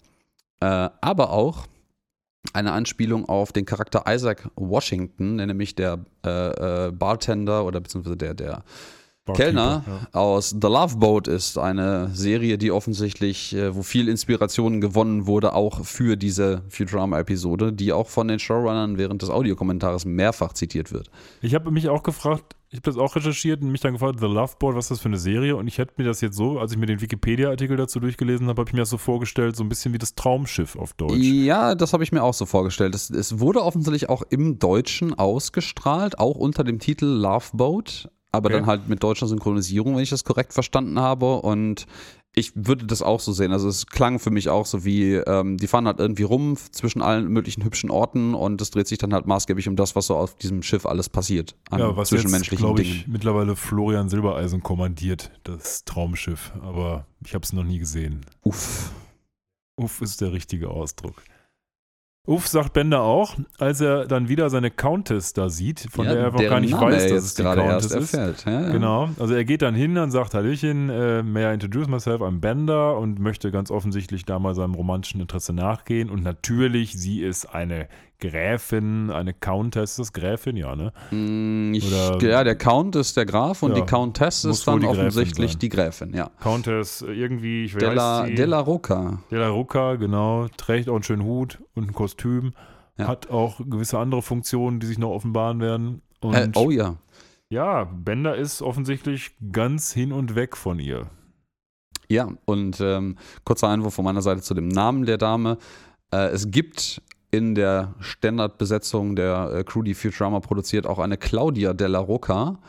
äh, aber auch eine Anspielung auf den Charakter Isaac Washington, nämlich der äh, äh, Bartender oder beziehungsweise der, der Kellner Ja. aus The Love Boat ist. Eine Serie, die offensichtlich, äh, wo viel Inspiration gewonnen wurde, auch für diese Futurama-Episode, die auch von den Showrunnern während des Audiokommentares mehrfach zitiert wird. Ich habe mich auch gefragt, ich habe das auch recherchiert und mich dann gefragt, The Love Boat, was ist das für eine Serie? Und ich hätte mir das jetzt so, als ich mir den Wikipedia-Artikel dazu durchgelesen habe, habe ich mir das so vorgestellt, so ein bisschen wie das Traumschiff auf Deutsch. Ja, das habe ich mir auch so vorgestellt. Es, es wurde offensichtlich auch im Deutschen ausgestrahlt, auch unter dem Titel Love Boat, aber Okay. dann halt mit deutscher Synchronisierung, wenn ich das korrekt verstanden habe. Und ich würde das auch so sehen. Also es klang für mich auch so wie, ähm, die fahren halt irgendwie rum zwischen allen möglichen hübschen Orten und es dreht sich dann halt maßgeblich um das, was so auf diesem Schiff alles passiert. An Ja, was jetzt, zwischenmenschlichen glaube Dingen. ich, mittlerweile Florian Silbereisen kommandiert, das Traumschiff. Aber ich habe es noch nie gesehen. Uff. Uff ist der richtige Ausdruck. Uff sagt Bender auch, als er dann wieder seine Countess da sieht, von Ja, der er deren gar nicht Name weiß, dass es die Countess ist. erfährt. Ja, ja. Genau, also er geht dann hin und sagt, Hallöchen, äh, may I introduce myself, I'm Bender und möchte ganz offensichtlich da mal seinem romantischen Interesse nachgehen und natürlich, sie ist eine Gräfin, eine Countess, ist Gräfin, ja, ne? Mm, Ich, Oder- ja, der Count ist der Graf und Ja, die Countess ist dann die offensichtlich sein. die Gräfin, ja. Countess, äh, irgendwie, ich weiß Della, sie, Della Rocca. Della Rucca, genau, trägt auch einen schönen Hut und ein Kostüm, Ja. hat auch gewisse andere Funktionen, die sich noch offenbaren werden und Äh, oh ja. ja, Bender ist offensichtlich ganz hin und weg von ihr. Ja, und ähm, kurzer Einwurf von meiner Seite zu dem Namen der Dame. Äh, es gibt in der Standardbesetzung der äh, Crew, die Futurama produziert, auch eine Claudia Della Rocca.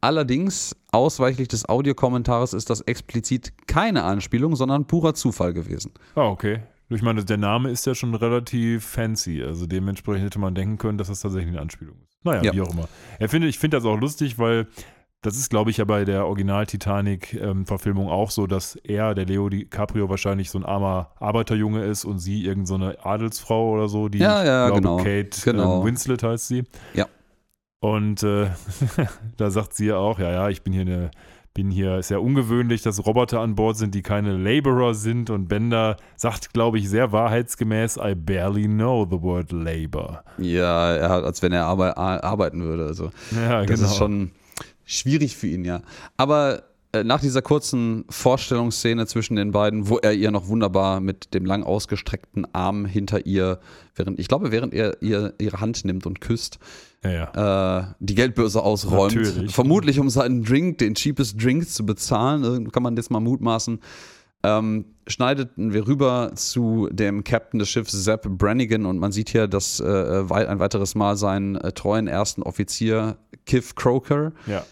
Allerdings, ausweichlich des Audiokommentares ist das explizit keine Anspielung, sondern purer Zufall gewesen. Ah, okay. Ich meine, der Name ist ja schon relativ fancy, also dementsprechend hätte man denken können, dass das tatsächlich eine Anspielung ist. Naja, Ja. wie auch immer. Er finde, ich finde das auch lustig, weil Das ist, glaube ich, ja bei der Original-Titanic-Verfilmung auch so, dass er, der Leo DiCaprio, wahrscheinlich so ein armer Arbeiterjunge ist und sie irgendeine so Adelsfrau oder so, die, ja, ja, glaube, genau. Kate genau. Ähm, Winslet heißt sie. Ja. Und äh, da sagt sie ja auch, ja, ja, ich bin hier eine bin hier, ist ja ungewöhnlich, dass Roboter an Bord sind, die keine Laborer sind. Und Bender sagt, glaube ich, sehr wahrheitsgemäß, I barely know the word labor. Ja, er hat, als wenn er arbe arbeiten würde. Also, ja, das genau. ist schon schwierig für ihn, ja. Aber äh, nach dieser kurzen Vorstellungsszene zwischen den beiden, wo er ihr noch wunderbar mit dem lang ausgestreckten Arm hinter ihr, während, ich glaube, während er ihr ihre Hand nimmt und küsst, ja, ja. Äh, die Geldbörse ausräumt. Natürlich. Vermutlich um seinen Drink, den cheapest Drink zu bezahlen, kann man jetzt mal mutmaßen. Ähm, schneideten wir rüber zu dem Captain des Schiffs, Sepp Brannigan, und man sieht hier, dass äh, ein weiteres Mal seinen äh, treuen ersten Offizier, Kiff Croker, ja.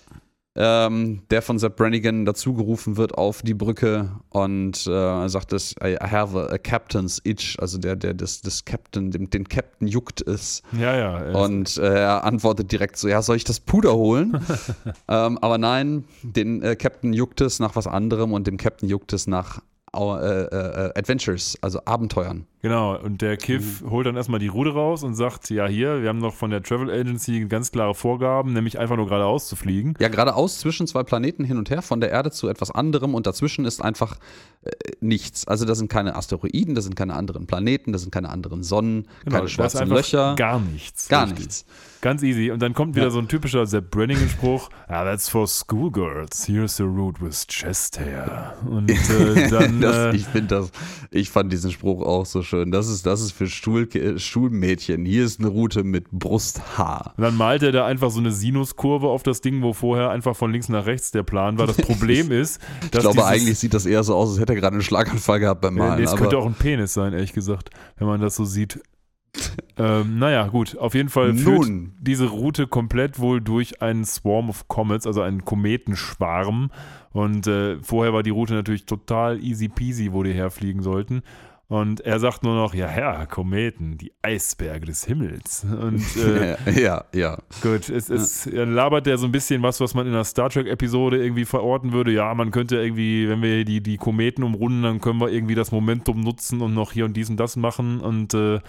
Ähm, der von Sepp Brannigan dazugerufen wird auf die Brücke und äh, sagt es, I have a, a, captain's itch, also der, der des, des Captain, dem, den Captain juckt es. Ja, ja. Und äh, er antwortet direkt so, ja, soll ich das Puder holen? ähm, aber nein, den äh, Captain juckt es nach was anderem und dem Captain juckt es nach äh, äh, Adventures, also Abenteuern. Genau, und der Kiff mhm. holt dann erstmal die Rude raus und sagt, ja hier, wir haben noch von der Travel Agency ganz klare Vorgaben, nämlich einfach nur geradeaus zu fliegen. Ja, geradeaus zwischen zwei Planeten hin und her, von der Erde zu etwas anderem und dazwischen ist einfach äh, nichts. Also da sind keine Asteroiden, da sind keine anderen Planeten, da sind keine anderen Sonnen, genau, keine schwarzen Löcher. Gar nichts. Gar richtig. nichts. Ganz easy. Und dann kommt wieder ja. so ein typischer Sepp Brannigan-Spruch, ah, that's for schoolgirls, here's the route with chest hair. Und äh, dann... das, ich finde das, ich fand diesen Spruch auch so schön. Das ist, das ist für Stuhl, Schulmädchen. Hier ist eine Route mit Brusthaar. Und dann malt er da einfach so eine Sinuskurve auf das Ding, wo vorher einfach von links nach rechts der Plan war. Das Problem ist, dass. Ich glaube, eigentlich sieht das eher so aus, als hätte er gerade einen Schlaganfall gehabt beim Malen. Nee, es könnte auch ein Penis sein, ehrlich gesagt, wenn man das so sieht. ähm, naja, gut. Auf jeden Fall führt Nun. diese Route komplett wohl durch einen Swarm of Comets, also einen Kometenschwarm. Und äh, vorher war die Route natürlich total easy peasy, wo die herfliegen sollten. Und er sagt nur noch, ja, ja, Kometen, die Eisberge des Himmels. Und äh, ja, ja. Gut, es, es ja. labert ja so ein bisschen was, was man in einer Star Trek-Episode irgendwie verorten würde. Ja, man könnte irgendwie, wenn wir die, die Kometen umrunden, dann können wir irgendwie das Momentum nutzen und noch hier und dies und das machen. Und äh,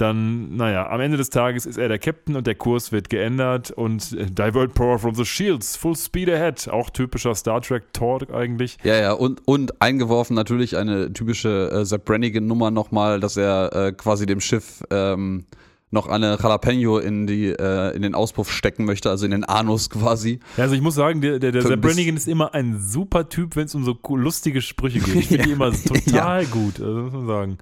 dann, naja, am Ende des Tages ist er der Captain und der Kurs wird geändert und äh, Divert Power from the Shields, Full Speed Ahead, auch typischer Star Trek Talk eigentlich. Ja, ja, und, und eingeworfen natürlich eine typische äh, Sepp Brannigan-Nummer nochmal, dass er äh, quasi dem Schiff ähm, noch eine Jalapeno in, die, äh, in den Auspuff stecken möchte, also in den Anus quasi. Ja, also ich muss sagen, der, der, der Sepp Brannigan ist immer ein super Typ, wenn es um so lustige Sprüche geht. Ich finde ja. die immer total ja. gut, also muss man sagen.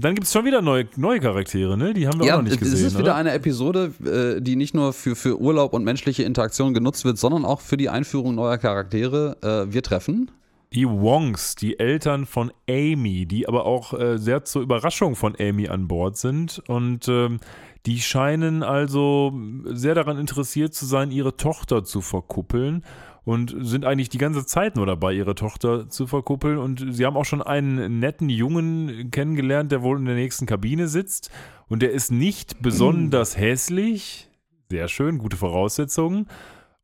Dann gibt es schon wieder neue, neue Charaktere, ne? Die haben wir ja, auch noch nicht gesehen. Es ist wieder oder? eine Episode, äh, die nicht nur für, für Urlaub und menschliche Interaktion genutzt wird, sondern auch für die Einführung neuer Charaktere. Äh, wir treffen die Wongs, die Eltern von Amy, die aber auch äh, sehr zur Überraschung von Amy an Bord sind. Und ähm, die scheinen also sehr daran interessiert zu sein, ihre Tochter zu verkuppeln und sind eigentlich die ganze Zeit nur dabei, ihre Tochter zu verkuppeln. Und sie haben auch schon einen netten Jungen kennengelernt, der wohl in der nächsten Kabine sitzt. Und der ist nicht besonders hässlich. Sehr schön, gute Voraussetzungen.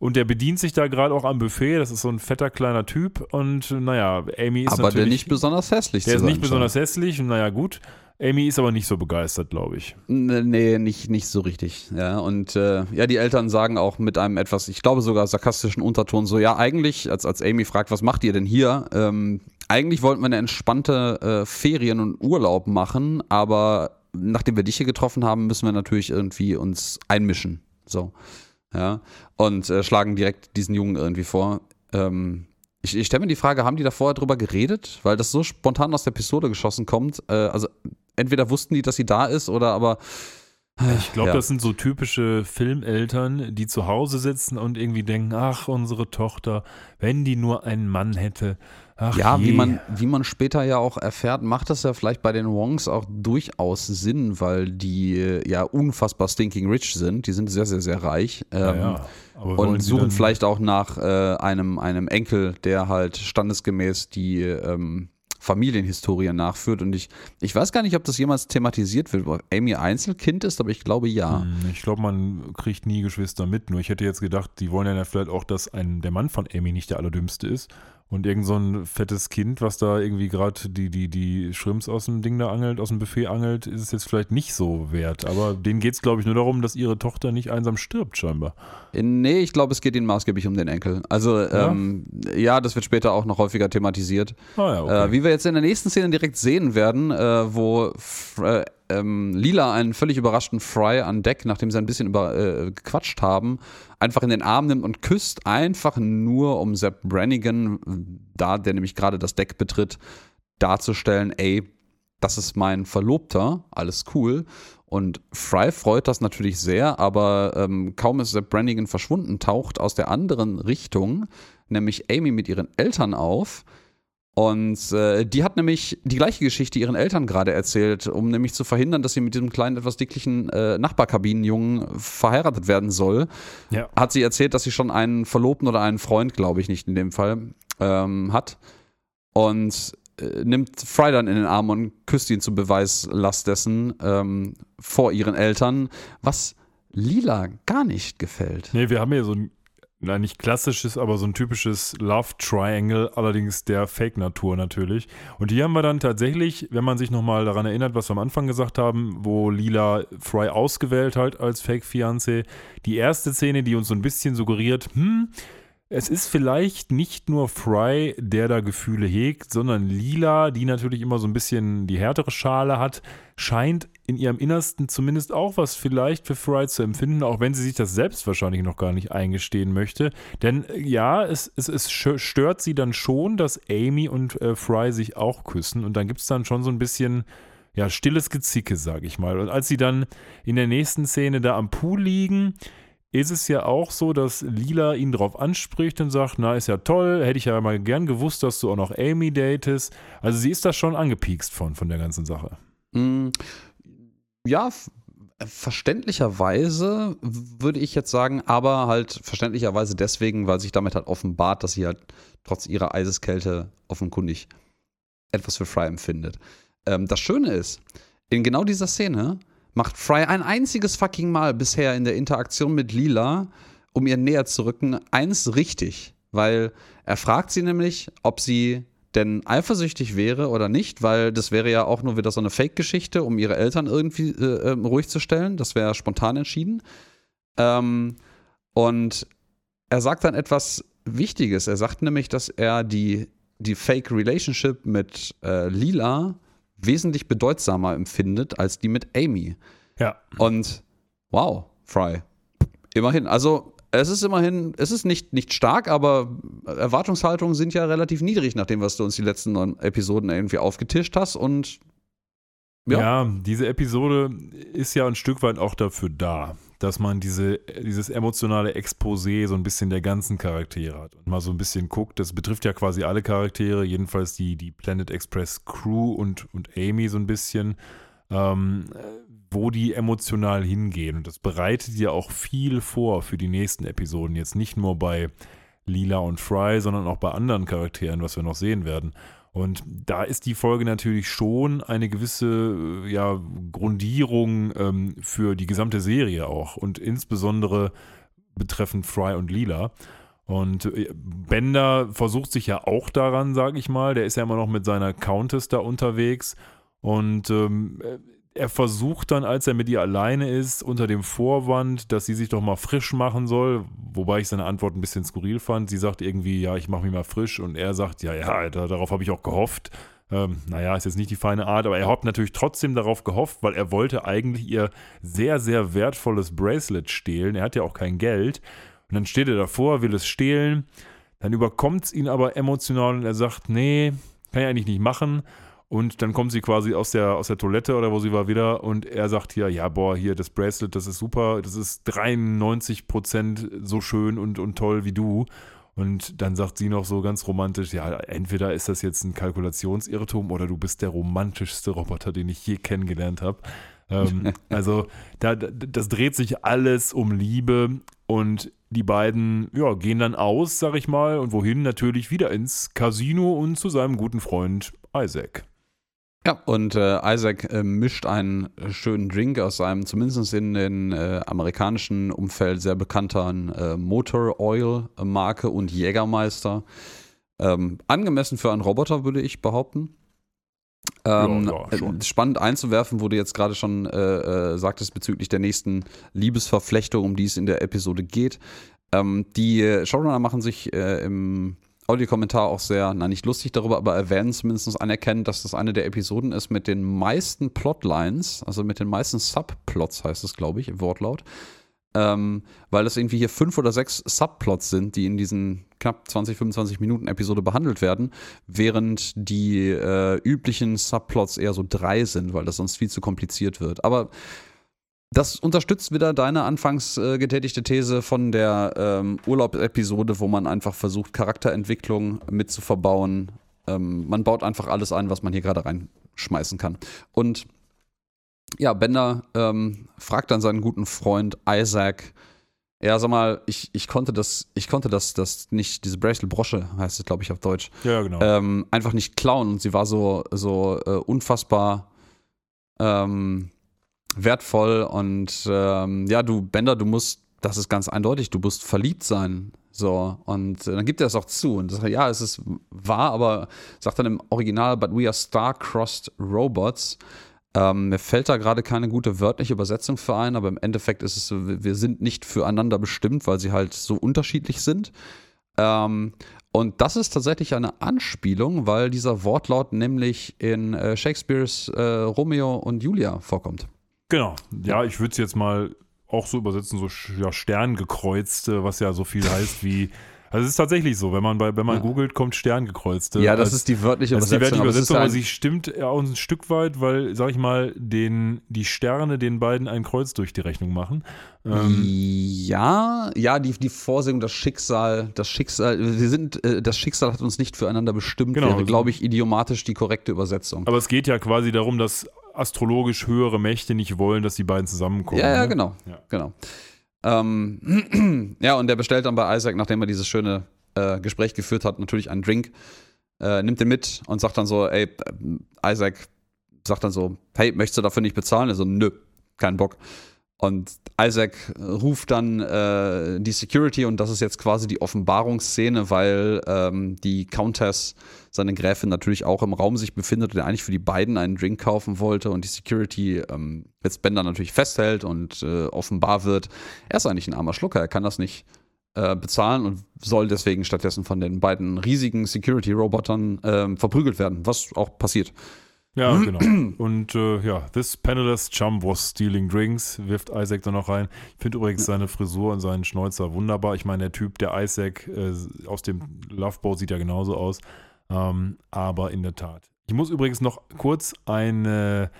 Und der bedient sich da gerade auch am Buffet. Das ist so ein fetter kleiner Typ. Und naja, Amy ist Aber der nicht besonders hässlich Der ist nicht besonders hässlich. Und naja, gut. Amy ist aber nicht so begeistert, glaube ich. Nee, nicht, nicht so richtig. Ja, und äh, ja, die Eltern sagen auch mit einem etwas, ich glaube sogar sarkastischen Unterton so, ja, eigentlich, als, als Amy fragt, was macht ihr denn hier? Ähm, eigentlich wollten wir eine entspannte äh, Ferien und Urlaub machen, aber nachdem wir dich hier getroffen haben, müssen wir natürlich irgendwie uns einmischen. So. Ja. Und äh, schlagen direkt diesen Jungen irgendwie vor. Ähm, ich, ich stelle mir die Frage, haben die da vorher drüber geredet? Weil das so spontan aus der Pistole geschossen kommt. Äh, also entweder wussten die, dass sie da ist oder aber. Ich glaube, ja. das sind so typische Filmeltern, die zu Hause sitzen und irgendwie denken, ach, unsere Tochter, wenn die nur einen Mann hätte. Ach ja, je. wie man, wie man später ja auch erfährt, macht das ja vielleicht bei den Wongs auch durchaus Sinn, weil die äh, ja unfassbar stinking rich sind. Die sind sehr, sehr, sehr reich. Ähm, ja, ja. Aber und suchen vielleicht auch nach äh, einem, einem Enkel, der halt standesgemäß die ähm, Familienhistorie nachführt. Und ich, ich weiß gar nicht, ob das jemals thematisiert wird, ob Amy Einzelkind ist, aber ich glaube ja. Hm, Ich glaube, man kriegt nie Geschwister mit. Nur ich hätte jetzt gedacht, die wollen ja vielleicht auch, dass ein, der Mann von Amy nicht der Allerdümmste ist. Und irgend so ein fettes Kind, was da irgendwie gerade die, die, die Shrimps aus dem Ding da angelt, aus dem Buffet angelt, ist es jetzt vielleicht nicht so wert. Aber denen geht es, glaube ich, nur darum, dass ihre Tochter nicht einsam stirbt, scheinbar. Nee, ich glaube, es geht ihnen maßgeblich um den Enkel. Also, ja, ähm, ja das wird später auch noch häufiger thematisiert. Ah, ja, okay. äh, wie wir jetzt in der nächsten Szene direkt sehen werden, äh, wo äh, ähm, Lila einen völlig überraschten Fry an Deck, nachdem sie ein bisschen über, äh, gequatscht haben, einfach in den Arm nimmt und küsst, einfach nur um Sepp Brannigan, da der nämlich gerade das Deck betritt, darzustellen, ey, das ist mein Verlobter, alles cool. Und Fry freut das natürlich sehr, aber ähm, kaum ist Sepp Brannigan verschwunden, taucht aus der anderen Richtung, nämlich Amy mit ihren Eltern auf. Und äh, die hat nämlich die gleiche Geschichte ihren Eltern gerade erzählt, um nämlich zu verhindern, dass sie mit diesem kleinen, etwas dicklichen äh, Nachbarkabinenjungen verheiratet werden soll. Ja. Hat sie erzählt, dass sie schon einen Verlobten oder einen Freund, glaube ich nicht in dem Fall, ähm, hat. Und äh, nimmt Fry dann in den Arm und küsst ihn zum Beweislast dessen ähm, vor ihren Eltern, was Lila gar nicht gefällt. Nee, wir haben hier so ein, na, nicht klassisches, aber so ein typisches Love Triangle, allerdings der Fake-Natur natürlich. Und hier haben wir dann tatsächlich, wenn man sich nochmal daran erinnert, was wir am Anfang gesagt haben, wo Lila Fry ausgewählt hat als Fake-Fiancé, die erste Szene, die uns so ein bisschen suggeriert, hm, es ist vielleicht nicht nur Fry, der da Gefühle hegt, sondern Lila, die natürlich immer so ein bisschen die härtere Schale hat, scheint in ihrem Innersten zumindest auch was vielleicht für Fry zu empfinden, auch wenn sie sich das selbst wahrscheinlich noch gar nicht eingestehen möchte. Denn äh, ja, es, es, es stört sie dann schon, dass Amy und äh, Fry sich auch küssen und dann gibt es dann schon so ein bisschen ja, stilles Gezicke, sag ich mal. Und als sie dann in der nächsten Szene da am Pool liegen, ist es ja auch so, dass Lila ihn darauf anspricht und sagt, na, ist ja toll, hätte ich ja mal gern gewusst, dass du auch noch Amy datest. Also sie ist da schon angepiekst von, von der ganzen Sache. Mm, ja, verständlicherweise würde ich jetzt sagen, aber halt verständlicherweise deswegen, weil sich damit halt offenbart, dass sie halt trotz ihrer Eiseskälte offenkundig etwas für Fry empfindet. Ähm, das Schöne ist, in genau dieser Szene macht Fry ein einziges fucking Mal bisher in der Interaktion mit Lila, um ihr näher zu rücken, eins richtig. Weil er fragt sie nämlich, ob sie denn eifersüchtig wäre oder nicht, weil das wäre ja auch nur wieder so eine Fake-Geschichte, um ihre Eltern irgendwie äh, ruhig zu stellen. Das wäre spontan entschieden. Ähm, und er sagt dann etwas Wichtiges. Er sagt nämlich, dass er die, die Fake-Relationship mit äh, Lila wesentlich bedeutsamer empfindet als die mit Amy. Ja. Und wow, Fry. Immerhin. Also, es ist immerhin, es ist nicht, nicht stark, aber Erwartungshaltungen sind ja relativ niedrig, nachdem was du uns die letzten neun Episoden irgendwie aufgetischt hast. Und ja. ja, diese Episode ist ja ein Stück weit auch dafür da, dass man diese, dieses emotionale Exposé so ein bisschen der ganzen Charaktere hat und mal so ein bisschen guckt. Das betrifft ja quasi alle Charaktere, jedenfalls die, die Planet Express Crew und, und Amy so ein bisschen, ähm, wo die emotional hingehen. Und das bereitet ja auch viel vor für die nächsten Episoden. Jetzt nicht nur bei Lila und Fry, sondern auch bei anderen Charakteren, was wir noch sehen werden. Und da ist die Folge natürlich schon eine gewisse ja, Grundierung ähm, für die gesamte Serie auch und insbesondere betreffend Fry und Lila. Und äh, Bender versucht sich ja auch daran, sage ich mal. Der ist ja immer noch mit seiner Countess da unterwegs. Und ähm, er versucht dann, als er mit ihr alleine ist, unter dem Vorwand, dass sie sich doch mal frisch machen soll, wobei ich seine Antwort ein bisschen skurril fand. Sie sagt irgendwie, ja, ich mache mich mal frisch und er sagt, ja, ja, da, darauf habe ich auch gehofft. Ähm, naja, ist jetzt nicht die feine Art, aber er hat natürlich trotzdem darauf gehofft, weil er wollte eigentlich ihr sehr, sehr wertvolles Bracelet stehlen. Er hat ja auch kein Geld. Und dann steht er davor, will es stehlen. Dann überkommt es ihn aber emotional und er sagt, nee, kann ich eigentlich nicht machen. Und dann kommt sie quasi aus der, aus der Toilette oder wo sie war wieder und er sagt hier, ja, boah, hier das Bracelet, das ist super, das ist 93 Prozent so schön und, und toll wie du. Und dann sagt sie noch so ganz romantisch, ja, entweder ist das jetzt ein Kalkulationsirrtum oder du bist der romantischste Roboter, den ich je kennengelernt habe. ähm, also da, das dreht sich alles um Liebe und die beiden ja, gehen dann aus, sag ich mal, und wohin natürlich wieder ins Casino und zu seinem guten Freund Isaac. Ja, und äh, Isaac äh, mischt einen schönen Drink aus einem, zumindest in den äh, amerikanischen Umfeld sehr bekannten äh, Motor Oil Marke und Jägermeister. Ähm, angemessen für einen Roboter, würde ich behaupten. Ähm, ja, ja, äh, spannend einzuwerfen, wo du jetzt gerade schon äh, äh, sagtest bezüglich der nächsten Liebesverflechtung, um die es in der Episode geht. Ähm, die Showrunner machen sich äh, im Audiokommentar auch sehr, na nicht lustig darüber, aber erwähnen zumindest anerkennen, dass das eine der Episoden ist mit den meisten Plotlines, also mit den meisten Subplots heißt es, glaube ich, im Wortlaut. Ähm, weil es irgendwie hier fünf oder sechs Subplots sind, die in diesen knapp 20, 25 Minuten Episode behandelt werden, während die äh, üblichen Subplots eher so drei sind, weil das sonst viel zu kompliziert wird. Aber das unterstützt wieder deine anfangs äh, getätigte These von der ähm, Urlaub-Episode, wo man einfach versucht, Charakterentwicklung mit zu verbauen. Ähm, man baut einfach alles ein, was man hier gerade reinschmeißen kann. Und ja, Bender ähm, fragt dann seinen guten Freund Isaac, ja, sag mal, ich, ich konnte das, ich konnte das, das nicht, diese Bracelet-Brosche heißt es, glaube ich, auf Deutsch. Ja, genau. Ähm, einfach nicht klauen und sie war so, so äh, unfassbar ähm, wertvoll und ähm, ja, du, Bender, du musst, das ist ganz eindeutig, du musst verliebt sein. So, und äh, dann gibt er es auch zu. Und sagt, ja, es ist wahr, aber sagt dann im Original, but we are star-crossed robots. Ähm, mir fällt da gerade keine gute wörtliche Übersetzung für ein, aber im Endeffekt ist es wir sind nicht füreinander bestimmt, weil sie halt so unterschiedlich sind. Ähm, und das ist tatsächlich eine Anspielung, weil dieser Wortlaut nämlich in äh, Shakespeares äh, Romeo und Julia vorkommt. Genau. Ja, ich würde es jetzt mal auch so übersetzen, so ja, Sterngekreuzte, was ja so viel heißt wie also es ist tatsächlich so, wenn man bei, wenn man ja. googelt, kommt Sterngekreuzte. Ja, das als, ist die wörtliche Übersetzung. Das ist die wörtliche Übersetzung, aber, aber sie stimmt auch ein Stück weit, weil, sag ich mal, den, die Sterne den beiden ein Kreuz durch die Rechnung machen. Ähm, ja, ja, die, die Vorsehung, das Schicksal, das Schicksal, wir sind, äh, das Schicksal hat uns nicht füreinander bestimmt, genau, wäre, glaube ich, idiomatisch die korrekte Übersetzung. Aber es geht ja quasi darum, dass astrologisch höhere Mächte nicht wollen, dass die beiden zusammenkommen. Ja, ja, ne? genau. Ja. genau. Ähm, ja, und der bestellt dann bei Isaac, nachdem er dieses schöne äh, Gespräch geführt hat, natürlich einen Drink, äh, nimmt den mit und sagt dann so, ey, Isaac sagt dann so, hey, möchtest du dafür nicht bezahlen? Er so, nö, kein Bock. Und Isaac ruft dann äh, die Security und das ist jetzt quasi die Offenbarungsszene, weil ähm, die Countess, seine Gräfin, natürlich auch im Raum sich befindet und eigentlich für die beiden einen Drink kaufen wollte und die Security ähm, jetzt Bender natürlich festhält und äh, offenbar wird, er ist eigentlich ein armer Schlucker, er kann das nicht äh, bezahlen und soll deswegen stattdessen von den beiden riesigen Security-Robotern ähm, verprügelt werden, was auch passiert. Ja, genau. Und äh, ja, this penniless chum was stealing drinks, wirft Isaac da noch rein. Ich finde übrigens seine Frisur und seinen Schnäuzer wunderbar. Ich meine, der Typ, der Isaac äh, aus dem Loveboat sieht ja genauso aus. Ähm, aber in der Tat. Ich muss übrigens noch kurz eine,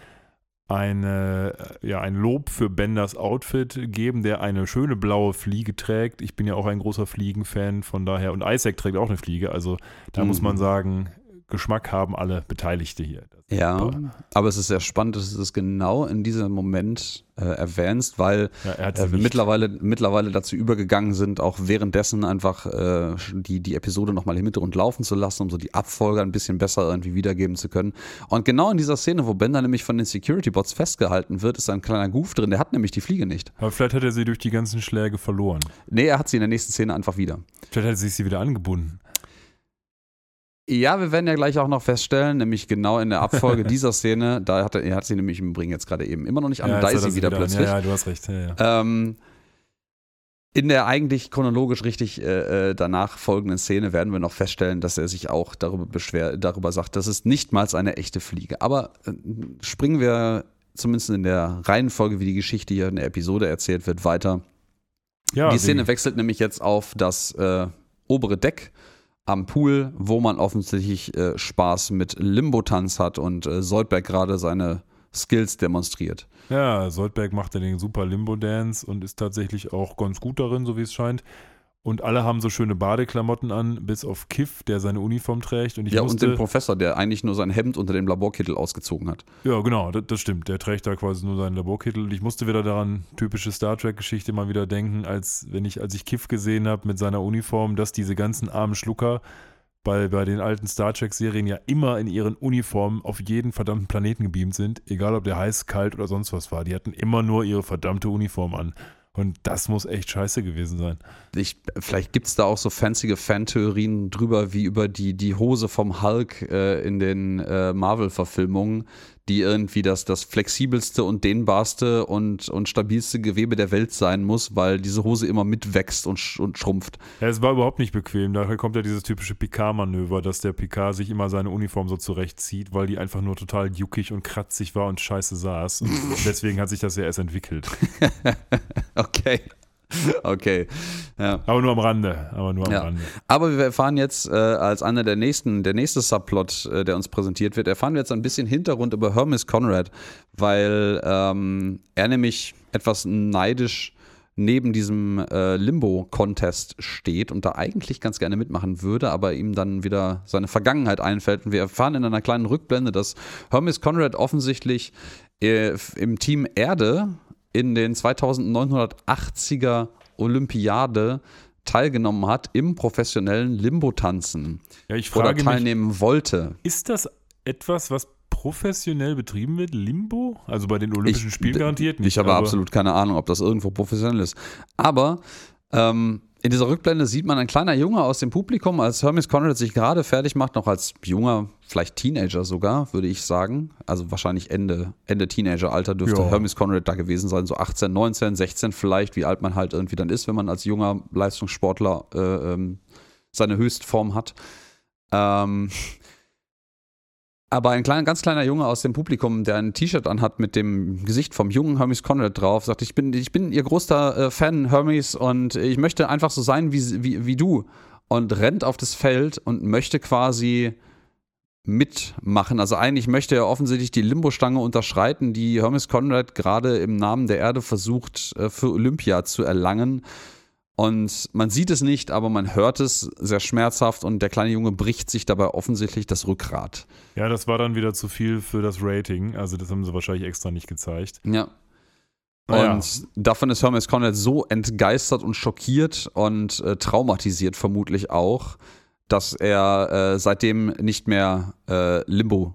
eine, äh, ja, ein Lob für Benders Outfit geben, der eine schöne blaue Fliege trägt. Ich bin ja auch ein großer Fliegenfan, von daher. Und Isaac trägt auch eine Fliege. Also da mhm. muss man sagen, Geschmack haben alle Beteiligte hier. Ja, super. aber es ist sehr spannend, dass du es genau in diesem Moment äh, erwähnst, weil ja, äh, wir mittlerweile, mittlerweile dazu übergegangen sind, auch währenddessen einfach äh, die, die Episode nochmal im Hintergrund laufen zu lassen, um so die Abfolge ein bisschen besser irgendwie wiedergeben zu können. Und genau in dieser Szene, wo Bender nämlich von den Security-Bots festgehalten wird, ist ein kleiner Goof drin, der hat nämlich die Fliege nicht. Aber vielleicht hat er sie durch die ganzen Schläge verloren. Nee, er hat sie in der nächsten Szene einfach wieder. Vielleicht hat er sich sie wieder angebunden. Ja, wir werden ja gleich auch noch feststellen, nämlich genau in der Abfolge dieser Szene, da hat er, hat sie nämlich im Übrigen jetzt gerade eben immer noch nicht an, ja, da ist sie wieder, wieder plötzlich. Ja, ja, du hast recht. Ja. Ähm, in der eigentlich chronologisch richtig äh, äh, danach folgenden Szene werden wir noch feststellen, dass er sich auch darüber beschwer, darüber sagt, das ist nicht mal eine echte Fliege. Aber äh, springen wir zumindest in der Reihenfolge, wie die Geschichte hier in der Episode erzählt wird, weiter. Ja, die Szene wechselt nämlich jetzt auf das äh, obere Deck am Pool, wo man offensichtlich äh, Spaß mit Limbo-Tanz hat und äh, Soldberg gerade seine Skills demonstriert. Ja, Soldberg macht ja den super Limbo-Dance und ist tatsächlich auch ganz gut darin, so wie es scheint. Und alle haben so schöne Badeklamotten an, bis auf Kiff, der seine Uniform trägt. Und ich ja, musste, und den Professor, der eigentlich nur sein Hemd unter dem Laborkittel ausgezogen hat. Ja, genau, das, das, stimmt. Der trägt da quasi nur seinen Laborkittel. Und ich musste wieder daran, typische Star Trek-Geschichte mal wieder denken, als wenn ich, als ich Kiff gesehen habe mit seiner Uniform, dass diese ganzen armen Schlucker bei, bei den alten Star Trek-Serien ja immer in ihren Uniformen auf jeden verdammten Planeten gebeamt sind, egal ob der heiß, kalt oder sonst was war. Die hatten immer nur ihre verdammte Uniform an. Und das muss echt scheiße gewesen sein. Ich, vielleicht gibt es da auch so fancy Fantheorien drüber, wie über die, die Hose vom Hulk äh, in den äh, Marvel-Verfilmungen, die irgendwie das, das flexibelste und dehnbarste und, und stabilste Gewebe der Welt sein muss, weil diese Hose immer mitwächst und, sch und schrumpft. Ja, es war überhaupt nicht bequem. Daher kommt ja dieses typische Picard-Manöver, dass der Picard sich immer seine Uniform so zurechtzieht, weil die einfach nur total juckig und kratzig war und scheiße saß. Und deswegen hat sich das ja erst entwickelt. okay. Okay. Ja. Aber nur am Rande. Aber nur am ja. Rande. Aber wir erfahren jetzt äh, als einer der nächsten, der nächste Subplot, äh, der uns präsentiert wird, erfahren wir jetzt ein bisschen Hintergrund über Hermes Conrad, weil ähm, er nämlich etwas neidisch neben diesem äh, Limbo-Contest steht und da eigentlich ganz gerne mitmachen würde, aber ihm dann wieder seine Vergangenheit einfällt. Und wir erfahren in einer kleinen Rückblende, dass Hermes Conrad offensichtlich äh, im Team Erde in den 2980er Olympiade teilgenommen hat im professionellen Limbo-Tanzen. Ja, ich frage oder teilnehmen mich, wollte. Ist das etwas, was professionell betrieben wird? Limbo? Also bei den Olympischen ich, Spielen garantiert nicht. Ich habe absolut keine Ahnung, ob das irgendwo professionell ist. Aber ähm, in dieser Rückblende sieht man ein kleiner Junge aus dem Publikum, als Hermes Conrad sich gerade fertig macht, noch als junger, vielleicht Teenager sogar, würde ich sagen. Also wahrscheinlich Ende, Ende Teenageralter dürfte ja. Hermes Conrad da gewesen sein, so 18, 19, 16 vielleicht, wie alt man halt irgendwie dann ist, wenn man als junger Leistungssportler äh, ähm, seine Höchstform hat. Ähm, aber ein kleiner, ganz kleiner Junge aus dem Publikum, der ein T-Shirt anhat mit dem Gesicht vom jungen Hermes Conrad drauf, sagt, ich bin, ich bin ihr großer äh, Fan, Hermes, und ich möchte einfach so sein wie, wie, wie du. Und rennt auf das Feld und möchte quasi mitmachen. Also eigentlich möchte er offensichtlich die Limbo-Stange unterschreiten, die Hermes Conrad gerade im Namen der Erde versucht, äh, für Olympia zu erlangen. Und man sieht es nicht, aber man hört es sehr schmerzhaft und der kleine Junge bricht sich dabei offensichtlich das Rückgrat. Ja, das war dann wieder zu viel für das Rating. Also das haben sie wahrscheinlich extra nicht gezeigt. Ja. Naja. Und davon ist Hermes Conrad so entgeistert und schockiert und äh, traumatisiert vermutlich auch, dass er äh, seitdem nicht mehr äh, Limbo,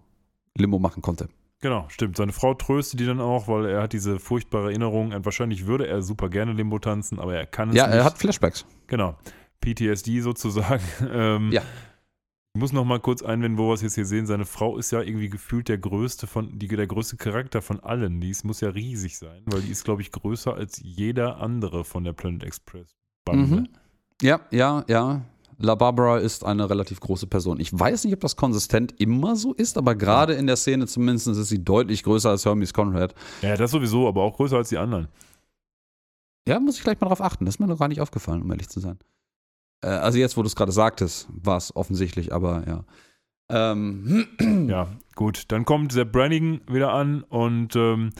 Limbo machen konnte. Genau, stimmt. Seine Frau tröstet die dann auch, weil er hat diese furchtbare Erinnerung. Und wahrscheinlich würde er super gerne Limbo tanzen, aber er kann es ja, nicht. Ja, er hat Flashbacks. Genau. PTSD sozusagen. ähm, ja. Ich muss noch mal kurz einwenden, wo wir es jetzt hier sehen. Seine Frau ist ja irgendwie gefühlt der größte von, die, der größte Charakter von allen. Die muss ja riesig sein, weil die ist, glaube ich, größer als jeder andere von der Planet Express Bande. Mhm. Ja, ja, ja. La Barbara ist eine relativ große Person. Ich weiß nicht, ob das konsistent immer so ist, aber gerade in der Szene zumindest ist sie deutlich größer als Hermes Conrad. Ja, das sowieso, aber auch größer als die anderen. Ja, muss ich gleich mal drauf achten. Das ist mir noch gar nicht aufgefallen, um ehrlich zu sein. Äh, also jetzt, wo du es gerade sagtest, war es offensichtlich, aber ja. Ähm. Ja, gut. Dann kommt Sepp Brannigan wieder an und ähm,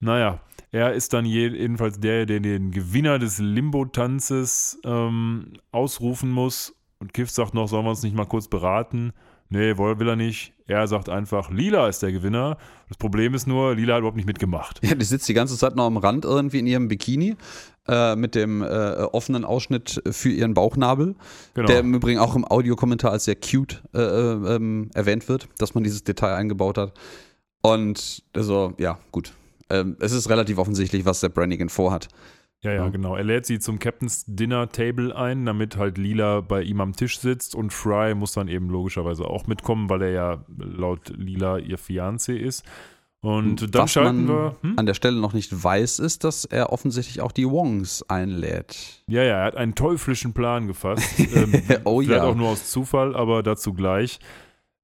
naja, er ist dann jedenfalls der, der den Gewinner des Limbo-Tanzes ähm, ausrufen muss und Kiff sagt noch, sollen wir uns nicht mal kurz beraten? Nee, will, will er nicht. Er sagt einfach, Lila ist der Gewinner. Das Problem ist nur, Lila hat überhaupt nicht mitgemacht. Ja, die sitzt die ganze Zeit noch am Rand irgendwie in ihrem Bikini äh, mit dem äh, offenen Ausschnitt für ihren Bauchnabel, genau. der im Übrigen auch im Audiokommentar als sehr cute äh ähm, erwähnt wird, dass man dieses Detail eingebaut hat. Und also, ja, gut. Ähm, es ist relativ offensichtlich, was der Brannigan vorhat. Ja, ja, genau. Er lädt sie zum Captain's Dinner Table ein, damit halt Lila bei ihm am Tisch sitzt und Fry muss dann eben logischerweise auch mitkommen, weil er ja laut Lila ihr Fiancé ist. Und dann Was schalten man wir. Hm? An der Stelle noch nicht weiß, ist, dass er offensichtlich auch die Wongs einlädt. Ja, ja, er hat einen teuflischen Plan gefasst. ähm, oh vielleicht ja. auch nur aus Zufall, aber dazu gleich.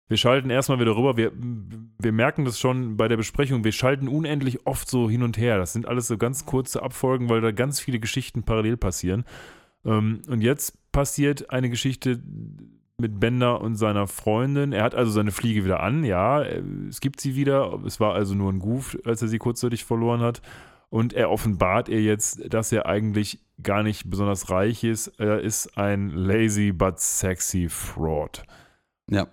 Wir schalten erstmal wieder rüber. Wir, wir merken das schon bei der Besprechung. Wir schalten unendlich oft so hin und her. Das sind alles so ganz kurze Abfolgen, weil da ganz viele Geschichten parallel passieren. Ähm, und jetzt passiert eine Geschichte mit Bender und seiner Freundin. Er hat also seine Fliege wieder an, ja. Es gibt sie wieder. Es war also nur ein Goof, als er sie kurzzeitig verloren hat. Und er offenbart ihr jetzt, dass er eigentlich gar nicht besonders reich ist. Er ist ein lazy but sexy Fraud. Ja.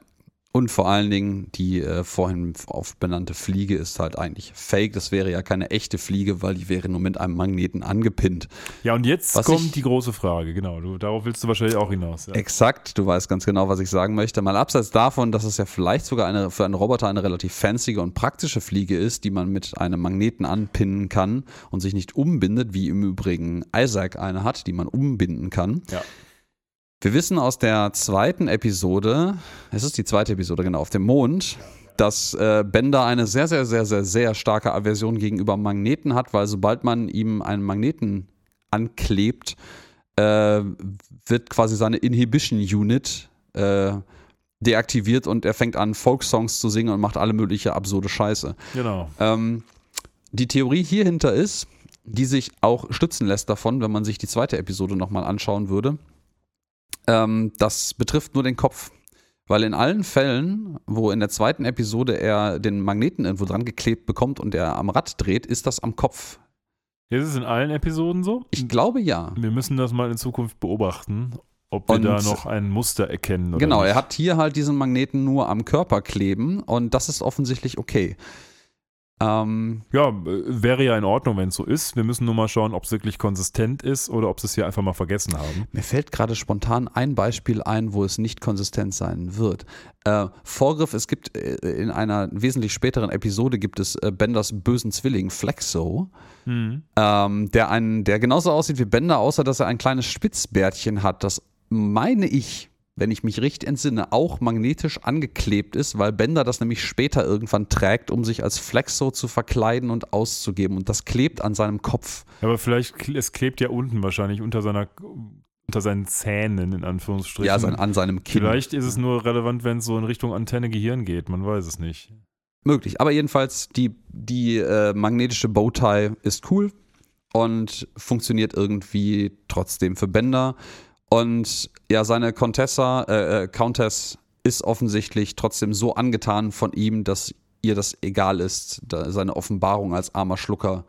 Und vor allen Dingen die äh, vorhin auf benannte Fliege ist halt eigentlich fake. Das wäre ja keine echte Fliege, weil die wäre nur mit einem Magneten angepinnt. Ja, und jetzt Was kommt ich- die große Frage. Genau, du, darauf willst du wahrscheinlich auch hinaus. Ja. Exakt, du weißt ganz genau, was ich sagen möchte. Mal abseits davon, dass es ja vielleicht sogar eine, für einen Roboter eine relativ fancy und praktische Fliege ist, die man mit einem Magneten anpinnen kann und sich nicht umbindet, wie im Übrigen Isaac eine hat, die man umbinden kann. Ja. Wir wissen aus der zweiten Episode, es ist die zweite Episode, genau, auf dem Mond, dass äh, Bender eine sehr, sehr, sehr, sehr, sehr starke Aversion gegenüber Magneten hat, weil sobald man ihm einen Magneten anklebt, äh, wird quasi seine Inhibition Unit äh, deaktiviert und er fängt an, Folksongs zu singen und macht alle mögliche absurde Scheiße. Genau. Ähm, die Theorie hierhinter ist, die sich auch stützen lässt davon, wenn man sich die zweite Episode nochmal anschauen würde. Ähm, das betrifft nur den Kopf. Weil in allen Fällen, wo in der zweiten Episode er den Magneten irgendwo dran geklebt bekommt und er am Rad dreht, ist das am Kopf. Ist es in allen Episoden so? Ich glaube ja. Wir müssen das mal in Zukunft beobachten, ob wir Und- da noch ein Muster erkennen. Oder Genau, nicht. er hat hier halt diesen Magneten nur am Körper kleben und das ist offensichtlich okay. Ähm, Ja, äh, wäre ja in Ordnung, wenn es so ist. Wir müssen nur mal schauen, ob es wirklich konsistent ist oder ob sie es hier einfach mal vergessen haben. Mir fällt gerade spontan ein Beispiel ein, wo es nicht konsistent sein wird. Äh, Vorgriff, es gibt äh, in einer wesentlich späteren Episode gibt es äh, Benders bösen Zwilling Flexo, Mhm. ähm, der einen, der genauso aussieht wie Bender, außer dass er ein kleines Spitzbärtchen hat, das meine ich, wenn ich mich richtig entsinne, auch magnetisch angeklebt ist, weil Bender das nämlich später irgendwann trägt, um sich als Flexo zu verkleiden und auszugeben. Und das klebt an seinem Kopf. Aber vielleicht, es klebt ja unten wahrscheinlich unter seiner, unter seinen Zähnen, in Anführungsstrichen. Ja, sein, an seinem Kinn. Vielleicht ist es nur relevant, wenn es so in Richtung Antenne Gehirn geht. Man weiß es nicht. Möglich. Aber jedenfalls, die, die äh, magnetische Bowtie ist cool und funktioniert irgendwie trotzdem für Bender. Und ja, seine Contessa, äh, äh, Countess ist offensichtlich trotzdem so angetan von ihm, dass ihr das egal ist. Da, seine Offenbarung als armer Schlucker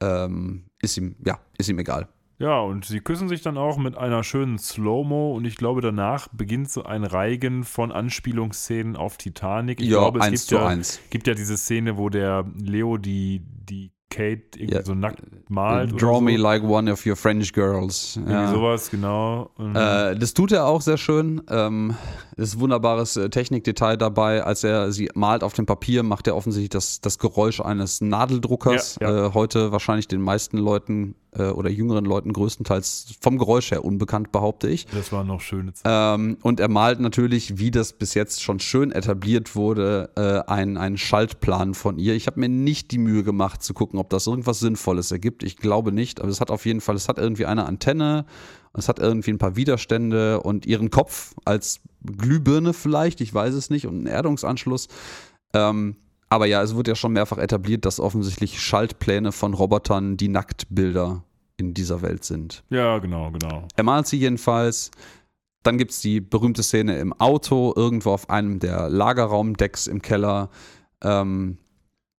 ähm, ist ihm, ja, ist ihm egal. Ja, und sie küssen sich dann auch mit einer schönen Slow-Mo und ich glaube, danach beginnt so ein Reigen von Anspielungsszenen auf Titanic. Ich ja, glaube, es eins gibt zu ja, eins. gibt ja diese Szene, wo der Leo die, die Kate irgendwie Ja. so nackt malt. Draw oder so. me like one of your French girls. Irgendwie Ja. sowas, genau. Und Äh, das tut er auch sehr schön. Ähm, ist ein wunderbares äh, Technikdetail dabei. Als er sie malt auf dem Papier, macht er offensichtlich das, das Geräusch eines Nadeldruckers. Ja. Äh, heute wahrscheinlich den meisten Leuten äh, oder jüngeren Leuten größtenteils vom Geräusch her unbekannt, behaupte ich. das waren noch schöne Zeiten. Ähm, und er malt natürlich, wie das bis jetzt schon schön etabliert wurde, äh, einen, einen Schaltplan von ihr. Ich habe mir nicht die Mühe gemacht zu gucken, ob das irgendwas Sinnvolles ergibt. Ich glaube nicht, aber es hat auf jeden Fall, es hat irgendwie eine Antenne, es hat irgendwie ein paar Widerstände und ihren Kopf als Glühbirne vielleicht, ich weiß es nicht, und einen Erdungsanschluss. Ähm, aber ja, es wird ja schon mehrfach etabliert, dass offensichtlich Schaltpläne von Robotern die Nacktbilder in dieser Welt sind. Ja, genau, genau. Er malt sie jedenfalls. Dann gibt es die berühmte Szene im Auto, irgendwo auf einem der Lagerraumdecks im Keller. Ähm,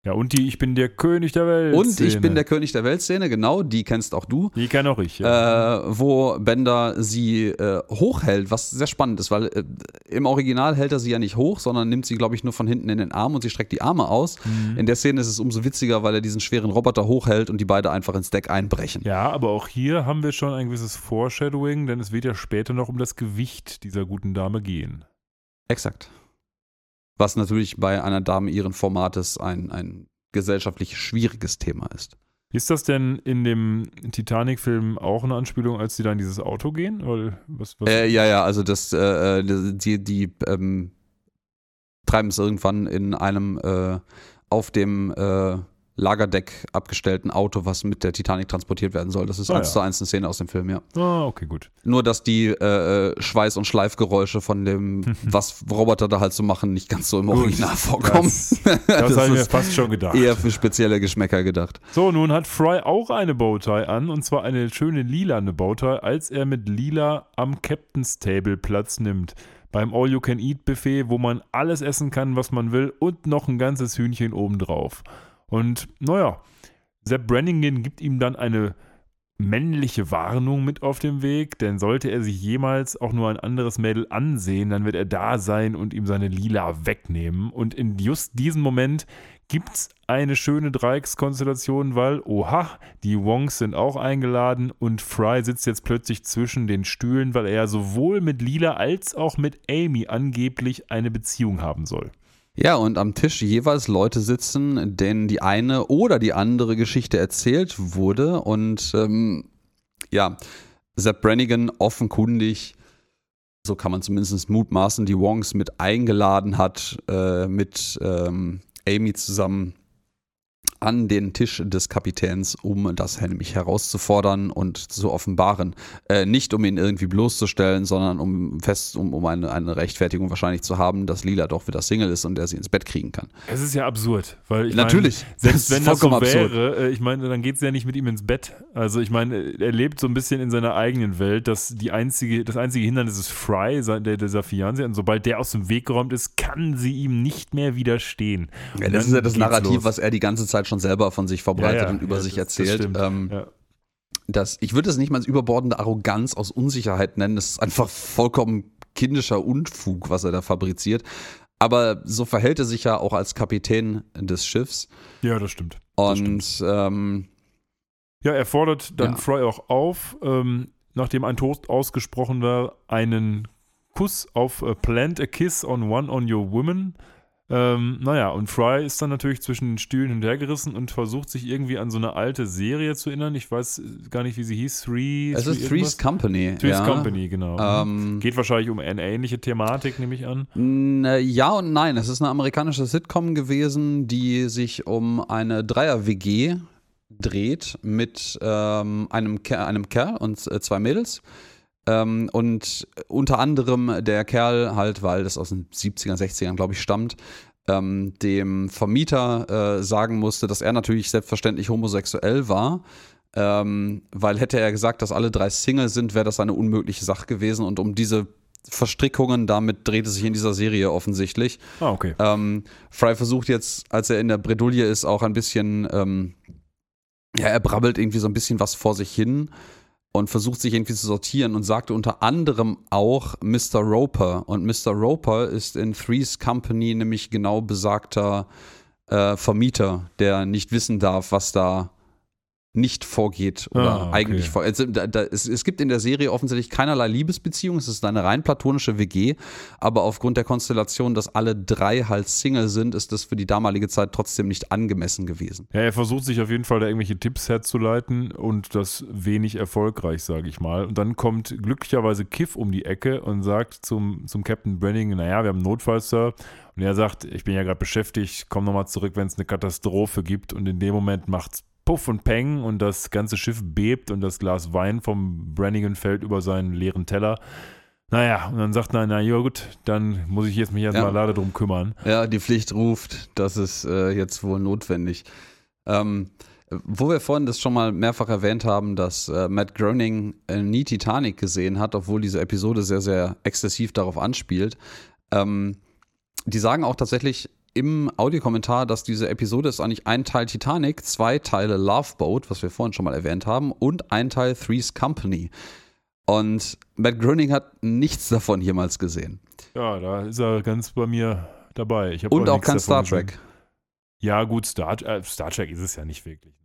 Ja, und die Ich bin der König der Welt. und ich bin der König der Welt-Szene, genau, die kennst auch du. Die kann auch ich. Ja. Äh, wo Bender sie äh, hochhält, was sehr spannend ist, weil äh, im Original hält er sie ja nicht hoch, sondern nimmt sie, glaube ich, nur von hinten in den Arm und sie streckt die Arme aus. Mhm. In der Szene ist es umso witziger, weil er diesen schweren Roboter hochhält und die beide einfach ins Deck einbrechen. ja, aber auch hier haben wir schon ein gewisses Foreshadowing, denn es wird ja später noch um das Gewicht dieser guten Dame gehen. Exakt. Was natürlich bei einer Dame ihren Formates ein, ein gesellschaftlich schwieriges Thema ist. Ist das denn in dem Titanic-Film auch eine Anspielung, als sie da in dieses Auto gehen? Oder was, was? Äh, ja, ja, also das, äh, äh, die, die ähm, treiben es irgendwann in einem äh, auf dem äh, Lagerdeck abgestellten Auto, was mit der Titanic transportiert werden soll. Das ist Ah, eins ja. zu eins eine Szene aus dem Film, ja. ah, okay, gut. Nur, dass die äh, Schweiß- und Schleifgeräusche von dem, was Roboter da halt so machen, nicht ganz so im Original vorkommen. Das, das, habe ich mir fast schon gedacht. eher für spezielle Geschmäcker gedacht. So, nun hat Fry auch eine Bowtie an, und zwar eine schöne lilane Bowtie, als er mit Lila am Captain's Table Platz nimmt. Beim All-You-Can-Eat-Buffet, wo man alles essen kann, was man will, und noch ein ganzes Hühnchen obendrauf. Und naja, Sepp Brannigan gibt ihm dann eine männliche Warnung mit auf dem Weg, denn sollte er sich jemals auch nur ein anderes Mädel ansehen, dann wird er da sein und ihm seine Lila wegnehmen. Und in just diesem Moment gibt es eine schöne Dreieckskonstellation, weil, oha, die Wongs sind auch eingeladen und Fry sitzt jetzt plötzlich zwischen den Stühlen, weil er sowohl mit Lila als auch mit Amy angeblich eine Beziehung haben soll. Ja, und am Tisch jeweils Leute sitzen, denen die eine oder die andere Geschichte erzählt wurde. Und ähm, ja, Sepp Brannigan offenkundig, so kann man zumindest mutmaßen, die Wongs mit eingeladen hat, äh, mit ähm, Amy zusammen an den Tisch des Kapitäns, um das nämlich herauszufordern und zu offenbaren. Äh, nicht um ihn irgendwie bloßzustellen, sondern um fest, um, um eine, eine Rechtfertigung wahrscheinlich zu haben, dass Lila doch wieder Single ist und er sie ins Bett kriegen kann. Es ist ja absurd, weil ich Natürlich. Meine, selbst wenn das so wäre, äh, ich meine, dann geht sie ja nicht mit ihm ins Bett. Also ich meine, er lebt so ein bisschen in seiner eigenen Welt, dass die einzige, das einzige Hindernis ist Fry, der, dieser Fiancé, und sobald der aus dem Weg geräumt ist, kann sie ihm nicht mehr widerstehen. Ja, das ist ja das Narrativ, los. was er die ganze Zeit schon selber von sich verbreitet ja, ja, und über sich das, erzählt. Das ähm, das, ich würde es nicht mal als überbordende Arroganz aus Unsicherheit nennen. Das ist einfach vollkommen kindischer Unfug, was er da fabriziert. Aber so verhält er sich ja auch als Kapitän des Schiffs. Ja, das stimmt. Das und stimmt. Ähm, ja, er fordert dann ja. Fry auch auf, ähm, nachdem ein Toast ausgesprochen war, einen Kuss auf uh, Plant a Kiss on One on Your Woman ähm, naja, und Fry ist dann natürlich zwischen den Stühlen hintergerissen und versucht sich irgendwie an so eine alte Serie zu erinnern. Ich weiß gar nicht, wie sie hieß. Three. Es ist Three's Company. Three's ja. Company, genau. Ähm, Geht wahrscheinlich um eine ähnliche Thematik, nehme ich an. Ja und nein. Es ist eine amerikanische Sitcom gewesen, die sich um eine Dreier-WG dreht mit ähm, einem, Ker einem Kerl und äh, zwei Mädels. Ähm, und unter anderem der Kerl halt, weil das aus den 70er, 60ern, glaube ich, stammt, ähm, dem Vermieter äh, sagen musste, dass er natürlich selbstverständlich homosexuell war. Ähm, weil hätte er gesagt, dass alle drei Single sind, wäre das eine unmögliche Sache gewesen. Und um diese Verstrickungen, damit dreht es sich in dieser Serie offensichtlich. Ah, okay. Ähm, Fry versucht jetzt, als er in der Bredouille ist, auch ein bisschen, ähm, ja, er brabbelt irgendwie so ein bisschen was vor sich hin und versucht sich irgendwie zu sortieren und sagte unter anderem auch Mr. Roper. Und Mr. Roper ist in Three's Company nämlich genau besagter äh, Vermieter, der nicht wissen darf, was da nicht vorgeht oder ah, okay. eigentlich vor. Also, da, da, es, es, gibt in der Serie offensichtlich keinerlei Liebesbeziehung. Es ist eine rein platonische WG, aber aufgrund der Konstellation, dass alle drei halt Single sind, ist das für die damalige Zeit trotzdem nicht angemessen gewesen. Ja, er versucht sich auf jeden Fall da irgendwelche Tipps herzuleiten und das wenig erfolgreich, sage ich mal. Und dann kommt glücklicherweise Kiff um die Ecke und sagt zum, zum Captain Brenning, naja, wir haben einen Notfall, Sir. Und er sagt, ich bin ja gerade beschäftigt, komm nochmal zurück, wenn es eine Katastrophe gibt. Und in dem Moment macht's Puff und Peng und das ganze Schiff bebt und das Glas Wein vom Brannigan fällt über seinen leeren Teller. Naja, und dann sagt er, na ja gut, dann muss ich jetzt mich erstmal ja. drum kümmern. Ja, die Pflicht ruft, das ist äh, jetzt wohl notwendig. Ähm, wo wir vorhin das schon mal mehrfach erwähnt haben, dass äh, Matt Groening äh, nie Titanic gesehen hat, obwohl diese Episode sehr, sehr exzessiv darauf anspielt. Ähm, die sagen auch tatsächlich, im Audiokommentar, dass diese Episode ist eigentlich ein Teil Titanic, zwei Teile Love Boat, was wir vorhin schon mal erwähnt haben, und ein Teil Three's Company. Und Matt Groening hat nichts davon jemals gesehen. Ja, da ist er ganz bei mir dabei. und auch, auch kein Star Trek. Gesehen. Ja, gut, Star, äh, Star Trek ist es ja nicht wirklich.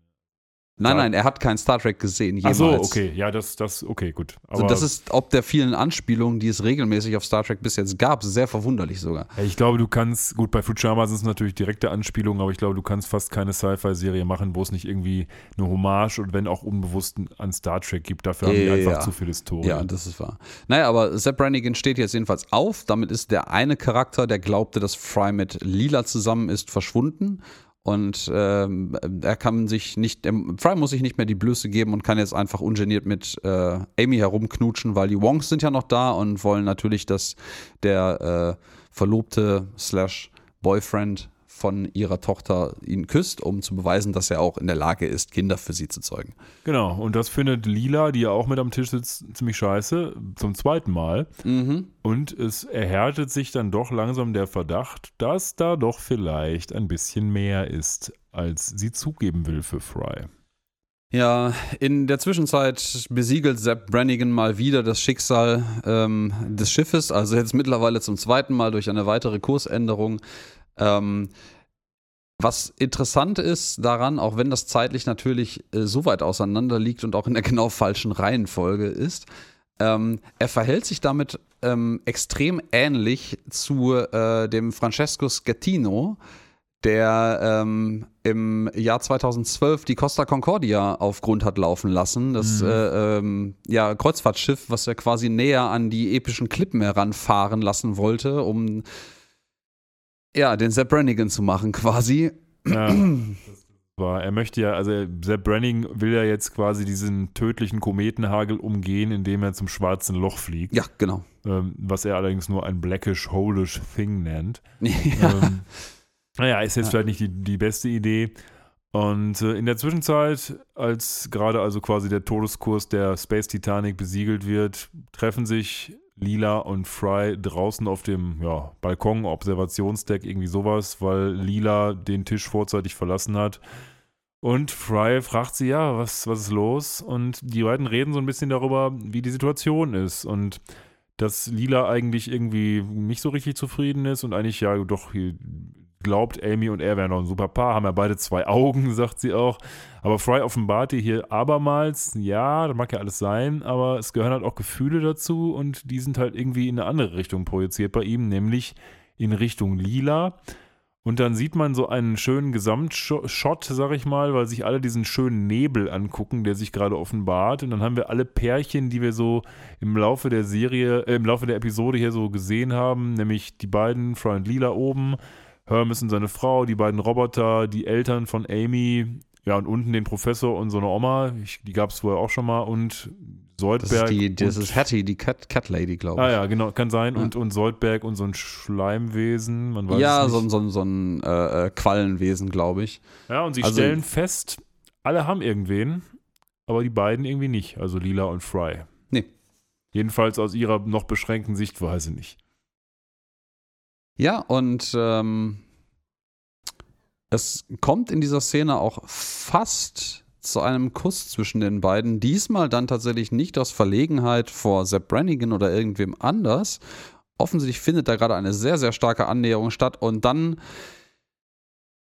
Nein, nein, er hat kein Star Trek gesehen. Jemals. Ach so, okay, ja, das, das, okay, gut. Aber also das ist ob der vielen Anspielungen, die es regelmäßig auf Star Trek bis jetzt gab, sehr verwunderlich sogar. Ich glaube, du kannst, gut, bei Futurama sind es natürlich direkte Anspielungen, aber ich glaube, du kannst fast keine Sci-Fi-Serie machen, wo es nicht irgendwie eine Hommage und wenn auch unbewusst an Star Trek gibt. Dafür haben die einfach ja. zu viel Historie. Ja, das ist wahr. Naja, aber Sepp Brannigan steht jetzt jedenfalls auf. Damit ist der eine Charakter, der glaubte, dass Fry mit Lila zusammen ist, verschwunden. Und ähm, er kann sich nicht, Fry muss sich nicht mehr die Blöße geben und kann jetzt einfach ungeniert mit äh, Amy herumknutschen, weil die Wongs sind ja noch da und wollen natürlich, dass der äh, Verlobte slash Boyfriend von ihrer Tochter ihn küsst, um zu beweisen, dass er auch in der Lage ist, Kinder für sie zu zeugen. Genau, und das findet Lila, die ja auch mit am Tisch sitzt, ziemlich scheiße, zum zweiten Mal. Mhm. Und es erhärtet sich dann doch langsam der Verdacht, dass da doch vielleicht ein bisschen mehr ist, als sie zugeben will für Fry. Ja, in der Zwischenzeit besiegelt Sepp Brannigan mal wieder das Schicksal ähm, des Schiffes, also jetzt mittlerweile zum zweiten Mal durch eine weitere Kursänderung. Ähm, was interessant ist daran, auch wenn das zeitlich natürlich äh, so weit auseinander liegt und auch in der genau falschen Reihenfolge ist, ähm, er verhält sich damit ähm, extrem ähnlich zu äh, dem Francesco Schettino, der ähm, im Jahr 2012 die Costa Concordia auf Grund hat laufen lassen. Das mhm. äh, ähm, ja, Kreuzfahrtschiff, was er quasi näher an die epischen Klippen heranfahren lassen wollte, um ja, den Sepp Brannigan zu machen quasi. Ja, war. Er möchte ja, also Sepp Brannigan will ja jetzt quasi diesen tödlichen Kometenhagel umgehen, indem er zum schwarzen Loch fliegt. Ja, genau. Ähm, was er allerdings nur ein blackish, holish thing nennt. Ja. Ähm, naja, ist jetzt ja. vielleicht nicht die, die beste Idee. Und äh, in der Zwischenzeit, als gerade also quasi der Todeskurs der Space Titanic besiegelt wird, treffen sich Lila und Fry draußen auf dem ja, Balkon, Observationsdeck, irgendwie sowas, weil Lila den Tisch vorzeitig verlassen hat. Und Fry fragt sie, ja, was, was ist los? Und die beiden reden so ein bisschen darüber, wie die Situation ist. Und dass Lila eigentlich irgendwie nicht so richtig zufrieden ist und eigentlich ja doch glaubt, Amy und er wären noch ein super Paar, haben ja beide zwei Augen, sagt sie auch. Aber Fry offenbart ihr hier abermals, ja, das mag ja alles sein, aber es gehören halt auch Gefühle dazu und die sind halt irgendwie in eine andere Richtung projiziert bei ihm, nämlich in Richtung Lila. Und dann sieht man so einen schönen Gesamtshot, sag ich mal, weil sich alle diesen schönen Nebel angucken, der sich gerade offenbart. Und dann haben wir alle Pärchen, die wir so im Laufe der Serie, äh, im Laufe der Episode hier so gesehen haben, nämlich die beiden, Fry und Lila oben, Hermes und seine Frau, die beiden Roboter, die Eltern von Amy, ja, und unten den Professor und so eine Oma, ich, die gab es vorher auch schon mal, und Soldberg. Das ist, die, das ist Hattie, die Cat, Cat Lady, glaube ich. Ah ja, genau, kann sein. Ja. Und, und Soldberg und so ein Schleimwesen, man weiß Ja, es nicht. so, so, so ein äh, äh, Quallenwesen, glaube ich. Ja, und sie also, stellen fest, alle haben irgendwen, aber die beiden irgendwie nicht, also Lila und Fry. Nee. Jedenfalls aus ihrer noch beschränkten Sichtweise nicht. Ja, und ähm, es kommt in dieser Szene auch fast zu einem Kuss zwischen den beiden. Diesmal dann tatsächlich nicht aus Verlegenheit vor Sepp Brannigan oder irgendwem anders. Offensichtlich findet da gerade eine sehr, sehr starke Annäherung statt und dann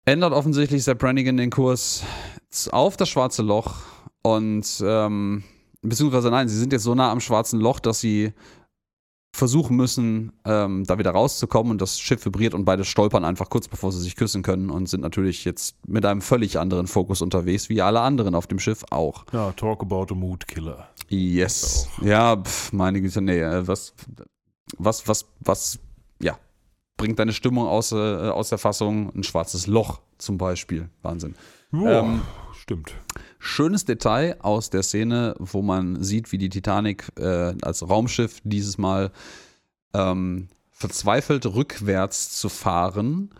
ändert offensichtlich Sepp Brannigan den Kurs auf das schwarze Loch und ähm, beziehungsweise nein, sie sind jetzt so nah am schwarzen Loch, dass sie versuchen müssen, ähm, da wieder rauszukommen und das Schiff vibriert und beide stolpern einfach kurz bevor sie sich küssen können und sind natürlich jetzt mit einem völlig anderen Fokus unterwegs, wie alle anderen auf dem Schiff auch. Ja, talk about a mood killer. Yes. Ja, pf, meine Güte, nee, äh, was, was, was, was, ja, bringt deine Stimmung aus, äh, aus der Fassung? Ein schwarzes Loch zum Beispiel. Wahnsinn. Ähm, stimmt. Schönes Detail aus der Szene, wo man sieht, wie die Titanic äh, als Raumschiff dieses Mal ähm, verzweifelt rückwärts zu fahren,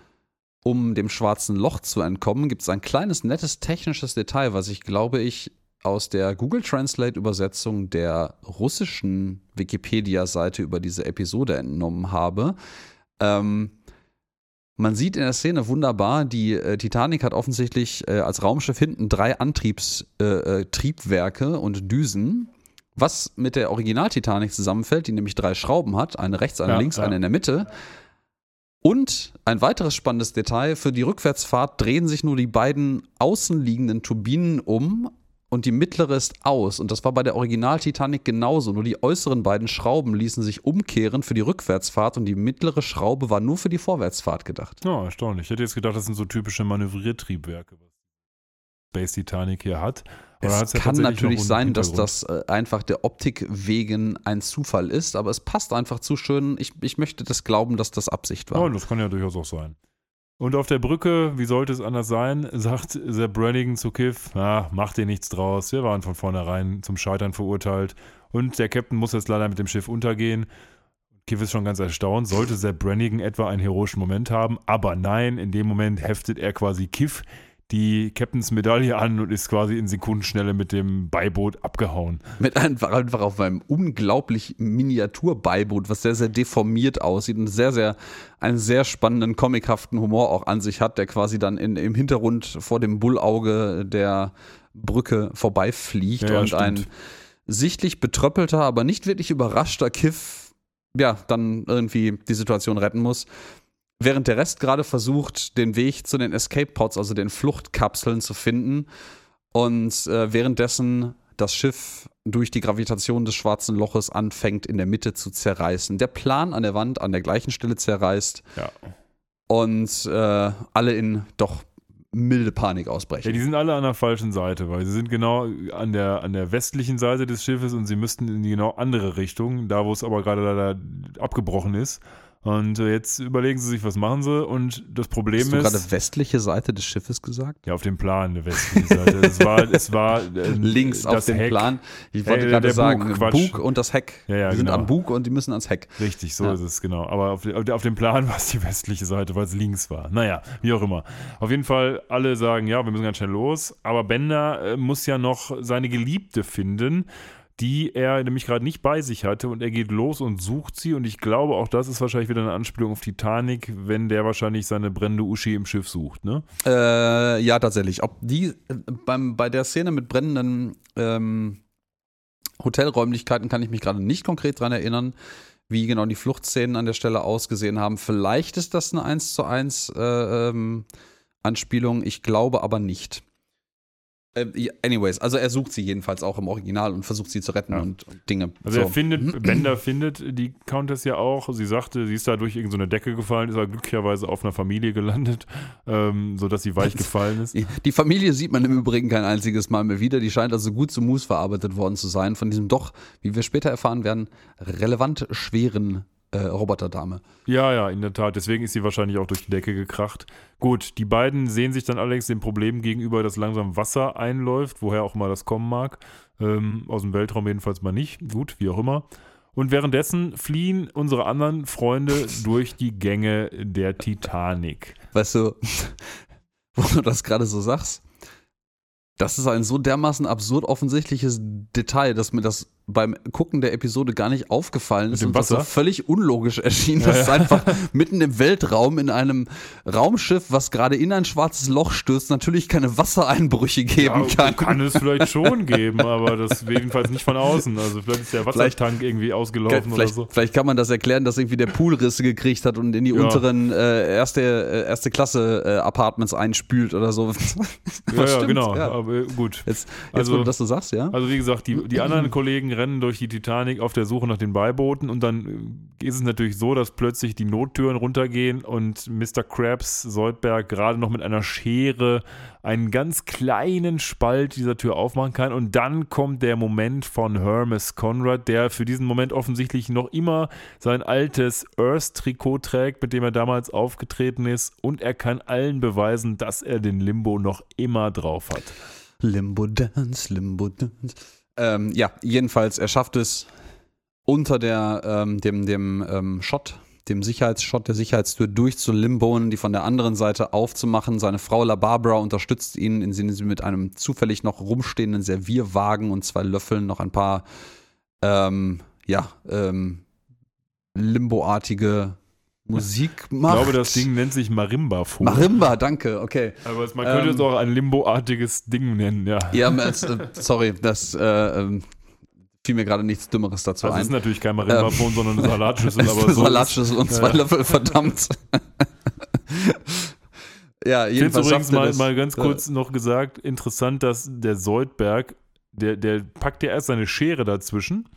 um dem schwarzen Loch zu entkommen, gibt es ein kleines nettes technisches Detail, was ich glaube ich aus der Google Translate Übersetzung der russischen Wikipedia-Seite über diese Episode entnommen habe. Ähm, man sieht in der Szene wunderbar, die äh, Titanic hat offensichtlich äh, als Raumschiff hinten drei Antriebstriebwerke äh, äh und Düsen, was mit der Original-Titanic zusammenfällt, die nämlich drei Schrauben hat, eine rechts, eine ja, links, ja. eine in der Mitte. Und ein weiteres spannendes Detail, für die Rückwärtsfahrt drehen sich nur die beiden außenliegenden Turbinen um, und die mittlere ist aus. Und das war bei der Original-Titanic genauso. Nur die äußeren beiden Schrauben ließen sich umkehren für die Rückwärtsfahrt und die mittlere Schraube war nur für die Vorwärtsfahrt gedacht. Ja, erstaunlich. Ich hätte jetzt gedacht, das sind so typische Manövriertriebwerke, was Space Titanic hier hat. Aber es kann natürlich sein, dass das äh, einfach der Optik wegen ein Zufall ist, aber es passt einfach zu schön. Ich, ich möchte das glauben, dass das Absicht war. Ja, das kann ja durchaus auch sein. Und auf der Brücke, wie sollte es anders sein, sagt der Brannigan zu Kiff, ah, mach dir nichts draus, wir waren von vornherein zum Scheitern verurteilt. Und der Captain muss jetzt leider mit dem Schiff untergehen. Kiff ist schon ganz erstaunt, sollte Sepp Brannigan etwa einen heroischen Moment haben, aber nein, in dem Moment heftet er quasi Kiff die Captains Medaille an und ist quasi in Sekundenschnelle mit dem Beiboot abgehauen. Mit einfach, einfach auf einem unglaublich Miniaturbeiboot, was sehr, sehr deformiert aussieht und sehr, sehr, einen sehr spannenden, comichaften Humor auch an sich hat, der quasi dann in, im Hintergrund vor dem Bullauge der Brücke vorbeifliegt Ja, ja, und stimmt. ein sichtlich betröppelter, aber nicht wirklich überraschter Kiff, ja, dann irgendwie die Situation retten muss. Während der Rest gerade versucht, den Weg zu den Escape Pods, also den Fluchtkapseln zu finden. Und äh, währenddessen das Schiff durch die Gravitation des schwarzen Loches anfängt, in der Mitte zu zerreißen. Der Plan an der Wand an der gleichen Stelle zerreißt Ja. und äh, alle in doch milde Panik Ja, ausbrechen. die sind alle an der falschen Seite, weil sie sind genau an der, an der westlichen Seite des Schiffes und sie müssten in die genau andere Richtung, da wo es aber gerade leider abgebrochen ist. Und jetzt überlegen sie sich, was machen sie. Und das Problem Hast du ist. gerade westliche Seite des Schiffes gesagt? Ja, auf dem Plan der westlichen Seite. Es war, es war äh, Links auf dem Heck. Plan. Ich wollte Äh, gerade sagen, Bug, Bug, und das Heck. Ja, ja, die sind genau. am Bug und die müssen ans Heck. Richtig, so Ja. ist es, genau. Aber auf, auf, auf dem Plan war es die westliche Seite, weil es links war. Naja, wie auch immer. Auf jeden Fall, alle sagen, ja, wir müssen ganz schnell los. Aber Bender äh, muss ja noch seine Geliebte finden, die er nämlich gerade nicht bei sich hatte. Und er geht los und sucht sie. Und ich glaube, auch das ist wahrscheinlich wieder eine Anspielung auf Titanic, wenn der wahrscheinlich seine brennende Uschi im Schiff sucht, ne? Äh, ja, tatsächlich. Ob die äh, beim, bei der Szene mit brennenden ähm, Hotelräumlichkeiten kann ich mich gerade nicht konkret dran erinnern, wie genau die Fluchtszenen an der Stelle ausgesehen haben. Vielleicht ist das eine 1 zu 1 äh, ähm, Anspielung, ich glaube aber nicht. Äh, anyways, also er sucht sie jedenfalls auch im Original und versucht sie zu retten Ja. und, und Dinge. Also So. er findet, Bender findet die Countess ja auch. Sie sagte, sie ist da durch irgendeine Decke gefallen, ist aber glücklicherweise auf einer Familie gelandet, ähm, sodass sie weich gefallen ist. Die- Die Familie sieht man im Übrigen kein einziges Mal mehr wieder. Die scheint also gut zu Mus verarbeitet worden zu sein von diesem doch, wie wir später erfahren werden, relevant schweren äh, Roboterdame. Ja, ja, in der Tat. Deswegen ist sie wahrscheinlich auch durch die Decke gekracht. Gut, die beiden sehen sich dann allerdings dem Problem gegenüber, dass langsam Wasser einläuft, woher auch immer das kommen mag. Ähm, aus dem Weltraum jedenfalls mal nicht. Gut, wie auch immer. Und währenddessen fliehen unsere anderen Freunde durch die Gänge der Titanic. Weißt du, wo du das gerade so sagst, das ist ein so dermaßen absurd offensichtliches Detail, dass mir das beim Gucken der Episode gar nicht aufgefallen ist und das so völlig unlogisch erschien, dass Ja, es einfach mitten im Weltraum in einem Raumschiff, was gerade in ein schwarzes Loch stürzt, natürlich keine Wassereinbrüche geben Ja, kann. kann es vielleicht schon geben, aber das jedenfalls nicht von außen. Also vielleicht ist der Wassertank irgendwie ausgelaufen oder Vielleicht, so. vielleicht kann man das erklären, dass irgendwie der Pool Risse gekriegt hat und in die unteren äh, erste, äh, erste Klasse äh, Apartments einspült oder so. Ja, Stimmt, genau. Aber gut. Jetzt, jetzt Also- wo du das so sagst, ja? Also wie gesagt, die, die anderen Kollegen rennen durch die Titanic auf der Suche nach den Beibooten und dann äh, ist es natürlich so, dass plötzlich die Nottüren runtergehen und Mr. Krabs Soldberg gerade noch mit einer Schere einen ganz kleinen Spalt dieser Tür aufmachen kann und dann kommt der Moment von Hermes Conrad, der für diesen Moment offensichtlich noch immer sein altes Earth-Trikot trägt, mit dem er damals aufgetreten ist und er kann allen beweisen, dass er den Limbo noch immer drauf hat. Limbo Dance, Limbo Dance. Ähm, ja, jedenfalls, er schafft es unter der, ähm, dem, dem ähm, Shot, dem Sicherheitsshot der Sicherheitstür durchzulimbonen, die von der anderen Seite aufzumachen. Seine Frau La Barbara unterstützt ihn, indem sie mit einem zufällig noch rumstehenden Servierwagen und zwei Löffeln noch ein paar, ähm, ja, ähm, Limbo-artige Musik Ich macht. glaube, das Ding nennt sich Marimba-Fu. Marimba, danke, okay. Aber man könnte Ähm, es auch ein Limbo-artiges Ding nennen, ja. Ja, es, äh, sorry, das äh, ähm, fiel mir gerade nichts Dümmeres dazu Also es ist ein. natürlich kein Marimba-Phone, sondern eine Salatschüssel, ist aber eine so. Salatschüssel und zwei Ja. Löffel, verdammt. ja, Ich jedenfalls übrigens schafft er mal, das. mal ganz Äh, kurz noch gesagt, interessant, dass der Soldberg, der, der packt ja erst seine Schere dazwischen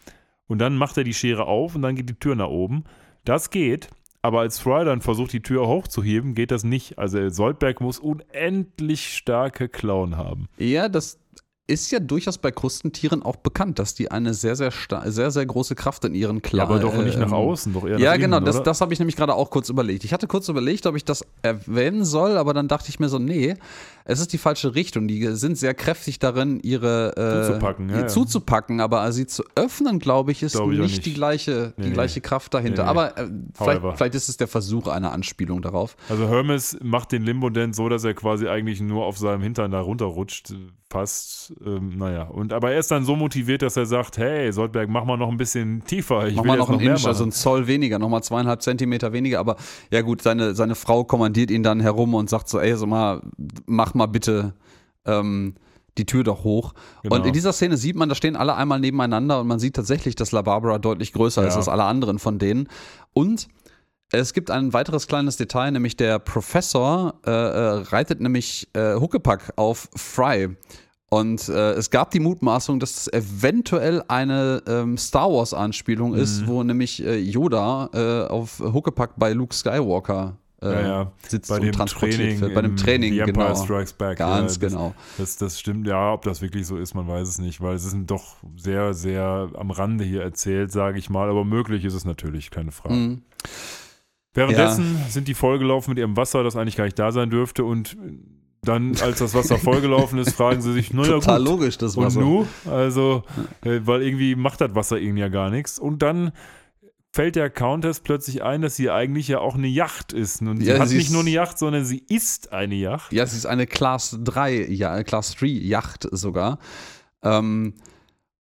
und dann macht er die Schere auf und dann geht die Tür nach oben. Das geht, aber als Fry dann versucht, die Tür hochzuheben, geht das nicht. Also Soldberg muss unendlich starke Klauen haben. Ja, das ist ja durchaus bei Krustentieren auch bekannt, dass die eine sehr, sehr, sehr, sehr große Kraft in ihren Klauen aber doch nicht nach ähm, außen, doch eher Ja, nach genau, innen, das, oder? das habe ich nämlich gerade auch kurz überlegt. Ich hatte kurz überlegt, ob ich das erwähnen soll, aber dann dachte ich mir so, nee, es ist die falsche Richtung. Die sind sehr kräftig darin, ihre äh, Zuzupacken, ja, zuzupacken, aber sie zu öffnen, glaube ich, ist Glaube ich nicht, nicht. die gleiche, Nee, die nee. gleiche Kraft dahinter. Nee. Aber äh, vielleicht, vielleicht ist es der Versuch einer Anspielung darauf. Also Hermes macht den Limbo-Dance so, dass er quasi eigentlich nur auf seinem Hintern da runterrutscht. Fast, ähm, naja. Und, aber er ist dann so motiviert, dass er sagt, hey, Soldberg, mach mal noch ein bisschen tiefer. Ich Mach will mal noch einen mehr Inch, also machen. einen Zoll weniger, nochmal zweieinhalb Zentimeter weniger. Aber ja gut, seine, seine Frau kommandiert ihn dann herum und sagt so, ey, sag mal, mach mal bitte ähm, die Tür doch hoch. Genau. Und in dieser Szene sieht man, da stehen alle einmal nebeneinander und man sieht tatsächlich, dass La Barbara deutlich größer ist Ja. als alle anderen von denen. Und es gibt ein weiteres kleines Detail, nämlich der Professor äh, äh, reitet nämlich äh, Huckepack auf Fry. Und äh, es gab die Mutmaßung, dass es eventuell eine ähm, Star Wars-Anspielung Mhm. ist, wo nämlich äh, Yoda äh, auf Huckepack bei Luke Skywalker äh, Ja, ja. sitzt Bei und dem transportiert Training. wird. Bei dem Training, The Empire genau. Strikes Back. Ganz ja, das, genau. Das, das stimmt, ja, ob das wirklich so ist, man weiß es nicht, weil es ist doch sehr, sehr am Rande hier erzählt, sage ich mal, aber möglich ist es natürlich, keine Frage. Mhm. Währenddessen sind die vollgelaufen mit ihrem Wasser, das eigentlich gar nicht da sein dürfte und dann, als das Wasser vollgelaufen ist, fragen sie sich, naja Total gut, logisch, das und Wasser. nu? Also, äh, weil irgendwie macht das Wasser irgendwie ja gar nichts. Und dann fällt der Countess plötzlich ein, dass sie eigentlich ja auch eine Yacht ist. Und sie Ja, hat sie nicht nur eine Yacht, sondern sie ist eine Yacht. Ja, es ist eine Class 3, ja, Class 3 Yacht sogar. Ähm,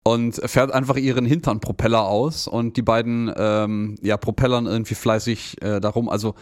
und fährt einfach ihren Hinternpropeller aus und die beiden ähm, ja, propellern irgendwie fleißig äh, darum. Also,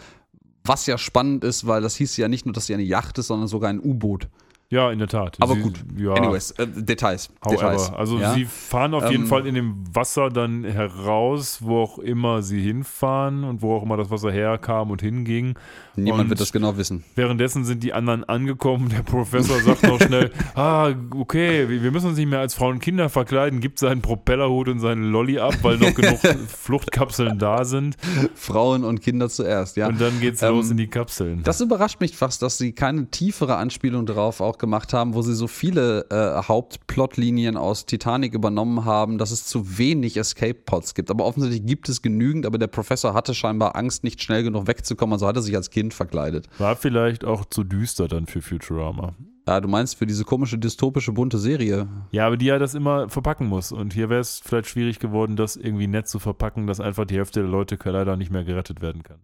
was ja spannend ist, weil das hieß ja nicht nur, dass sie eine Yacht ist, sondern sogar ein U-Boot. Ja, in der Tat. Aber sie, gut. Ja, Anyways, äh, Details. Details. However, also ja? sie fahren auf jeden Ähm, Fall in dem Wasser dann heraus, wo auch immer sie hinfahren und wo auch immer das Wasser herkam und hinging. Niemand und- wird das genau wissen. Währenddessen sind die anderen angekommen. Der Professor sagt noch schnell, ah, okay, wir wir müssen uns nicht mehr als Frauen und Kinder verkleiden, gibt seinen Propellerhut und seinen Lolly ab, weil noch genug Fluchtkapseln da sind. Frauen und Kinder zuerst, ja. Und dann geht's Ähm, los in die Kapseln. Das überrascht mich fast, dass sie keine tiefere Anspielung darauf auch gemacht haben, wo sie so viele äh, Hauptplotlinien aus Titanic übernommen haben, dass es zu wenig Escape-Pods gibt. Aber offensichtlich gibt es genügend, aber der Professor hatte scheinbar Angst, nicht schnell genug wegzukommen, also hat er sich als Kind verkleidet. War vielleicht auch zu düster dann für Futurama. Ja, du meinst für diese komische dystopische bunte Serie? Ja, aber die ja das immer verpacken muss. Und hier wäre es vielleicht schwierig geworden, das irgendwie nett zu verpacken, dass einfach die Hälfte der Leute leider nicht mehr gerettet werden kann.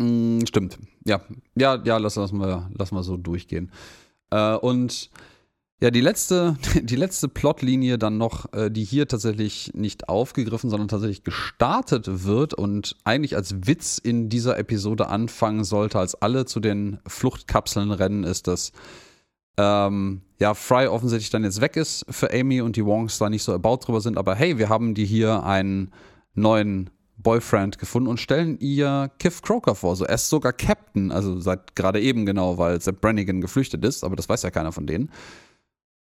Mm, stimmt. Ja, ja, ja, lass, lassen, wir, lassen wir so durchgehen. Äh, und ja, die letzte, die letzte Plotlinie dann noch, äh, die hier tatsächlich nicht aufgegriffen, sondern tatsächlich gestartet wird und eigentlich als Witz in dieser Episode anfangen sollte, als alle zu den Fluchtkapseln rennen, ist, dass ähm, ja, Fry offensichtlich dann jetzt weg ist für Amy und die Wongs da nicht so about drüber sind, aber hey, wir haben die hier einen neuen Boyfriend gefunden und stellen ihr Kiff Croker vor. So, er ist sogar Captain, also seit gerade eben genau, weil Sepp Brannigan geflüchtet ist, aber das weiß ja keiner von denen.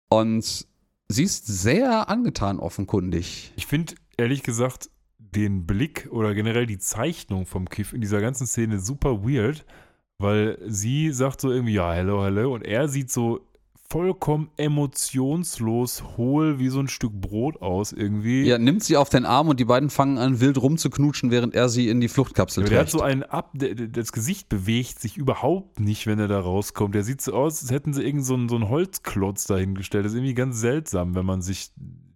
Und sie ist sehr angetan offenkundig. Ich finde, ehrlich gesagt, den Blick oder generell die Zeichnung vom Kiff in dieser ganzen Szene super weird, weil sie sagt so irgendwie, ja, hello, hello, und er sieht so vollkommen emotionslos hohl wie so ein Stück Brot aus irgendwie. Ja, nimmt sie auf den Arm und die beiden fangen an, wild rumzuknutschen, während er sie in die Fluchtkapsel Aber der hat trägt. so einen Ab, das Gesicht bewegt sich überhaupt nicht, wenn er da rauskommt. Der sieht so aus, als hätten sie irgend so einen, so einen Holzklotz dahingestellt. Das ist irgendwie ganz seltsam, wenn man sich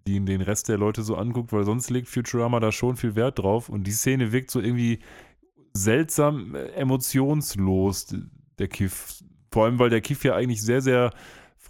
die, den Rest der Leute so anguckt, weil sonst legt Futurama da schon viel Wert drauf. Und die Szene wirkt so irgendwie seltsam äh, emotionslos, der Kiff. Vor allem, weil der Kiff ja eigentlich sehr, sehr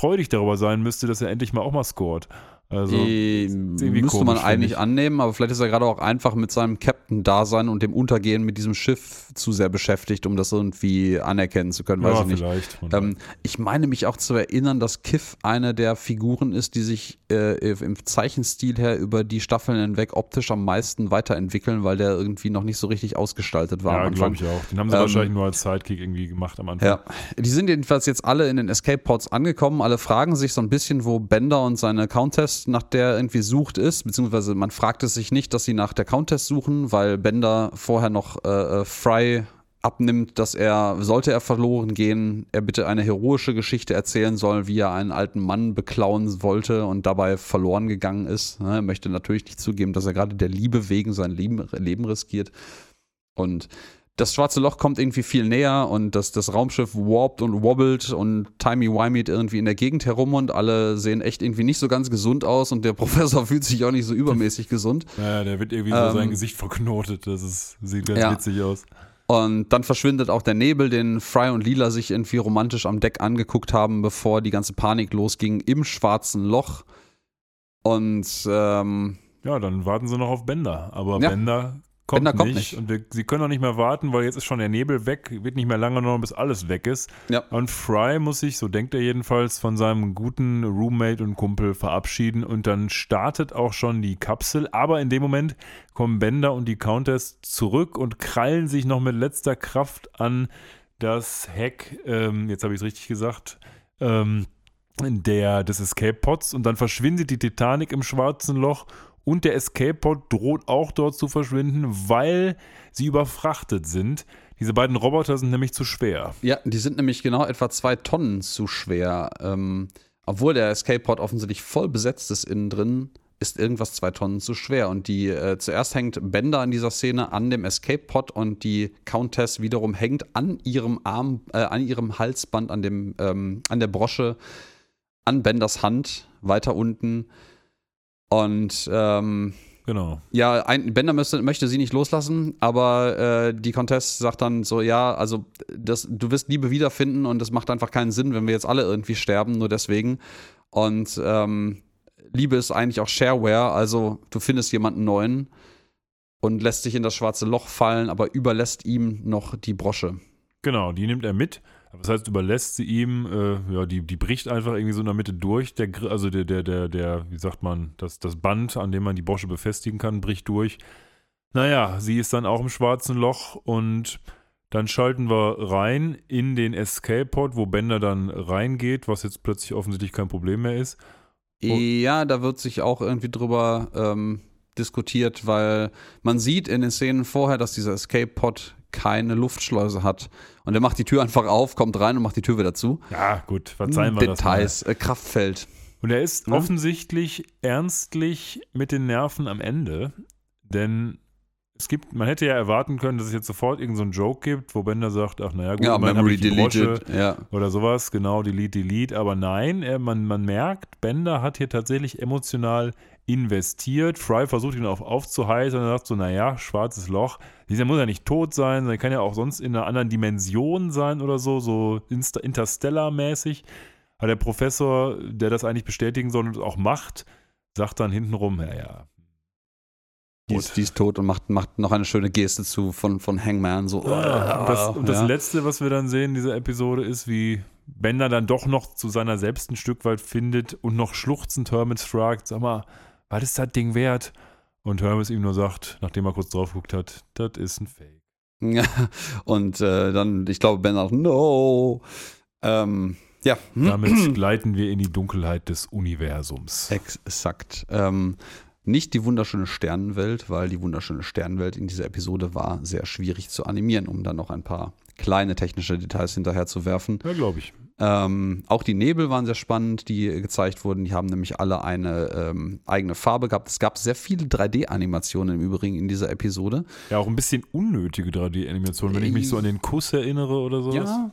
freudig darüber sein müsste, dass er endlich mal auch mal scored. Also, irgendwie müsste man eigentlich ich. annehmen, aber vielleicht ist er gerade auch einfach mit seinem Captain-Dasein und dem Untergehen mit diesem Schiff zu sehr beschäftigt, um das irgendwie anerkennen zu können, weiß ja, ich nicht. Ähm, ich meine mich auch zu erinnern, dass Kiff eine der Figuren ist, die sich äh, im Zeichenstil her über die Staffeln hinweg optisch am meisten weiterentwickeln, weil der irgendwie noch nicht so richtig ausgestaltet war ja, glaube ich auch. Den haben sie Ähm, wahrscheinlich nur als Sidekick irgendwie gemacht am Anfang. Ja, die sind jedenfalls jetzt alle in den Escape Pods angekommen. Alle fragen sich so ein bisschen, wo Bender und seine Countess nach der irgendwie sucht ist, beziehungsweise man fragt es sich nicht, dass sie nach der Countess suchen, weil Bender vorher noch äh, äh, Fry abnimmt, dass er, sollte er verloren gehen, er bitte eine heroische Geschichte erzählen soll, wie er einen alten Mann beklauen wollte und dabei verloren gegangen ist. Ne, Er möchte natürlich nicht zugeben, dass er gerade der Liebe wegen sein Leben, Leben riskiert. Und das schwarze Loch kommt irgendwie viel näher und das, das Raumschiff warpt und wobbelt und timey-wimey irgendwie in der Gegend herum und alle sehen echt irgendwie nicht so ganz gesund aus und der Professor fühlt sich auch nicht so übermäßig gesund. Ja, der wird irgendwie so Ähm, sein Gesicht verknotet. Das ist, sieht ganz ja. witzig aus. Und dann verschwindet auch der Nebel, den Fry und Lila sich irgendwie romantisch am Deck angeguckt haben, bevor die ganze Panik losging im schwarzen Loch. Und ähm, Ja, dann warten sie noch auf Bender. Aber Ja. Bender kommt, Bender kommt nicht. nicht. Und wir, sie können auch nicht mehr warten, weil jetzt ist schon der Nebel weg, wird nicht mehr lange noch, bis alles weg ist. Ja. Und Fry muss sich, so denkt er jedenfalls, von seinem guten Roommate und Kumpel verabschieden und dann startet auch schon die Kapsel. Aber in dem Moment kommen Bender und die Countess zurück und krallen sich noch mit letzter Kraft an das Heck, ähm, jetzt habe ich es richtig gesagt, ähm, der, des Escape-Pods und dann verschwindet die Titanic im schwarzen Loch und der Escape-Pod droht auch dort zu verschwinden, weil sie überfrachtet sind. Diese beiden Roboter sind nämlich zu schwer. Ja, die sind nämlich genau etwa zwei Tonnen zu schwer. Ähm, obwohl der Escape-Pod offensichtlich voll besetzt ist innen drin, ist irgendwas zwei Tonnen zu schwer. Und die äh, zuerst hängt Bender in dieser Szene an dem Escape-Pod und die Countess wiederum hängt an ihrem Arm, äh, an ihrem Halsband, an dem, ähm, an der Brosche, an Benders Hand, weiter unten. Und ähm, Genau. ja, ein, Bender müsste, möchte sie nicht loslassen, aber äh, die Contest sagt dann so, ja, also das, du wirst Liebe wiederfinden und das macht einfach keinen Sinn, wenn wir jetzt alle irgendwie sterben, nur deswegen. Und ähm, Liebe ist eigentlich auch Shareware, also du findest jemanden neuen und lässt dich in das schwarze Loch fallen, aber überlässt ihm noch die Brosche. Genau, die nimmt er mit. Das heißt, überlässt sie ihm, äh, ja, die, die bricht einfach irgendwie so in der Mitte durch. Der, also der, der, der, der, wie sagt man, das, das Band, an dem man die Brosche befestigen kann, bricht durch. Naja, sie ist dann auch im schwarzen Loch und dann schalten wir rein in den Escape-Pod, wo Bender dann reingeht, was jetzt plötzlich offensichtlich kein Problem mehr ist. Oh. Ja, da wird sich auch irgendwie drüber ähm, diskutiert, weil man sieht in den Szenen vorher, dass dieser Escape-Pod keine Luftschleuse hat. Und er macht die Tür einfach auf, kommt rein und macht die Tür wieder zu. Ja, gut, verzeihen wir das mal. Details, äh, Kraftfeld. Und er ist Ne? offensichtlich ernstlich mit den Nerven am Ende, denn es gibt, man hätte ja erwarten können, dass es jetzt sofort irgendeinen so einen Joke gibt, wo Bender sagt, ach naja, gut, Ja, Memory deleted. Ja. oder sowas, genau, delete, delete, aber nein, er, man, man merkt, Bender hat hier tatsächlich emotional investiert. Fry versucht ihn auf, aufzuheitern und sagt so, naja, schwarzes Loch, dieser muss ja nicht tot sein, sondern kann ja auch sonst in einer anderen Dimension sein oder so, so Interstellar-mäßig. Aber der Professor, der das eigentlich bestätigen soll und auch macht, sagt dann hintenrum, ja, ja. Die ist, die ist tot und macht, macht noch eine schöne Geste zu von, von Hangman. So, und das, und das ja. Letzte, was wir dann sehen in dieser Episode, ist, wie Bender dann doch noch zu seiner selbst ein Stück weit findet und noch schluchzend Hermes fragt, sag mal, was ist das Ding wert? Und Hermes ihm nur sagt, nachdem er kurz drauf geguckt hat, das ist ein Fake. Ja, und äh, dann, ich glaube, Ben sagt, no. Ähm, ja, Damit gleiten wir in die Dunkelheit des Universums. exakt. Ähm, nicht die wunderschöne Sternenwelt, weil die wunderschöne Sternenwelt in dieser Episode war sehr schwierig zu animieren, um dann noch ein paar kleine technische Details hinterher zu werfen. Ja, glaube ich. Ähm, auch die Nebel waren sehr spannend, die gezeigt wurden. Die haben nämlich alle eine ähm, eigene Farbe gehabt. Es gab sehr viele 3D-Animationen im Übrigen in dieser Episode. Ja, auch ein bisschen unnötige 3D-Animation, wenn ich mich so an den Kuss erinnere oder sowas. Ja,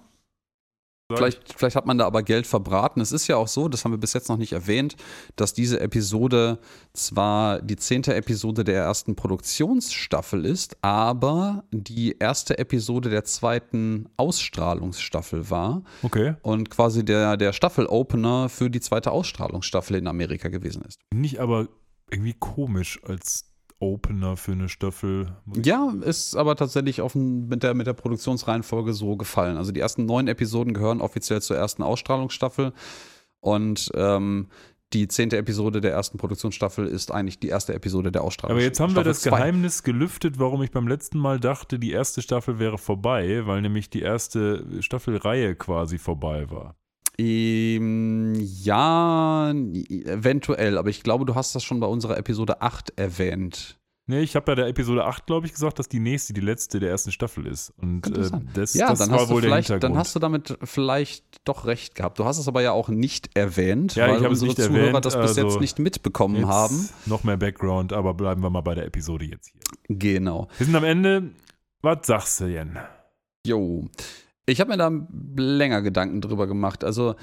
Vielleicht, vielleicht hat man da aber Geld verbraten. Es ist ja auch so, das haben wir bis jetzt noch nicht erwähnt, dass diese Episode zwar die zehnte Episode der ersten Produktionsstaffel ist, aber die erste Episode der zweiten Ausstrahlungsstaffel war Okay. und quasi der, der Staffel-Opener für die zweite Ausstrahlungsstaffel in Amerika gewesen ist. Nicht aber irgendwie komisch als Opener für eine Staffel. Ja, ist aber tatsächlich auf, n- mit, der, mit der Produktionsreihenfolge so gefallen. Also die ersten neun Episoden gehören offiziell zur ersten Ausstrahlungsstaffel und ähm, die zehnte Episode der ersten Produktionsstaffel ist eigentlich die erste Episode der Aber Ausstrahlungsstaffel. jetzt haben wir das zwei. Geheimnis gelüftet, warum ich beim letzten Mal dachte, die erste Staffel wäre vorbei, weil nämlich die erste Staffelreihe quasi vorbei war. Ähm, ja, eventuell, aber ich glaube, du hast das schon bei unserer Episode 8 erwähnt. Nee, ich habe ja der Episode 8, glaube ich, gesagt, dass die nächste, die letzte der ersten Staffel ist. Und äh, das, Ja, das dann war hast, du wohl der vielleicht, Hintergrund. dann hast du damit vielleicht doch recht gehabt. Du hast es aber ja auch nicht erwähnt, Ja, ich weil es unsere nicht Zuhörer erwähnt, das bis also jetzt nicht mitbekommen Jetzt haben. Noch mehr Background, aber bleiben wir mal bei der Episode jetzt hier. Genau. Wir sind am Ende. Was sagst du denn? Jo. Ich habe mir da länger Gedanken drüber gemacht. Also,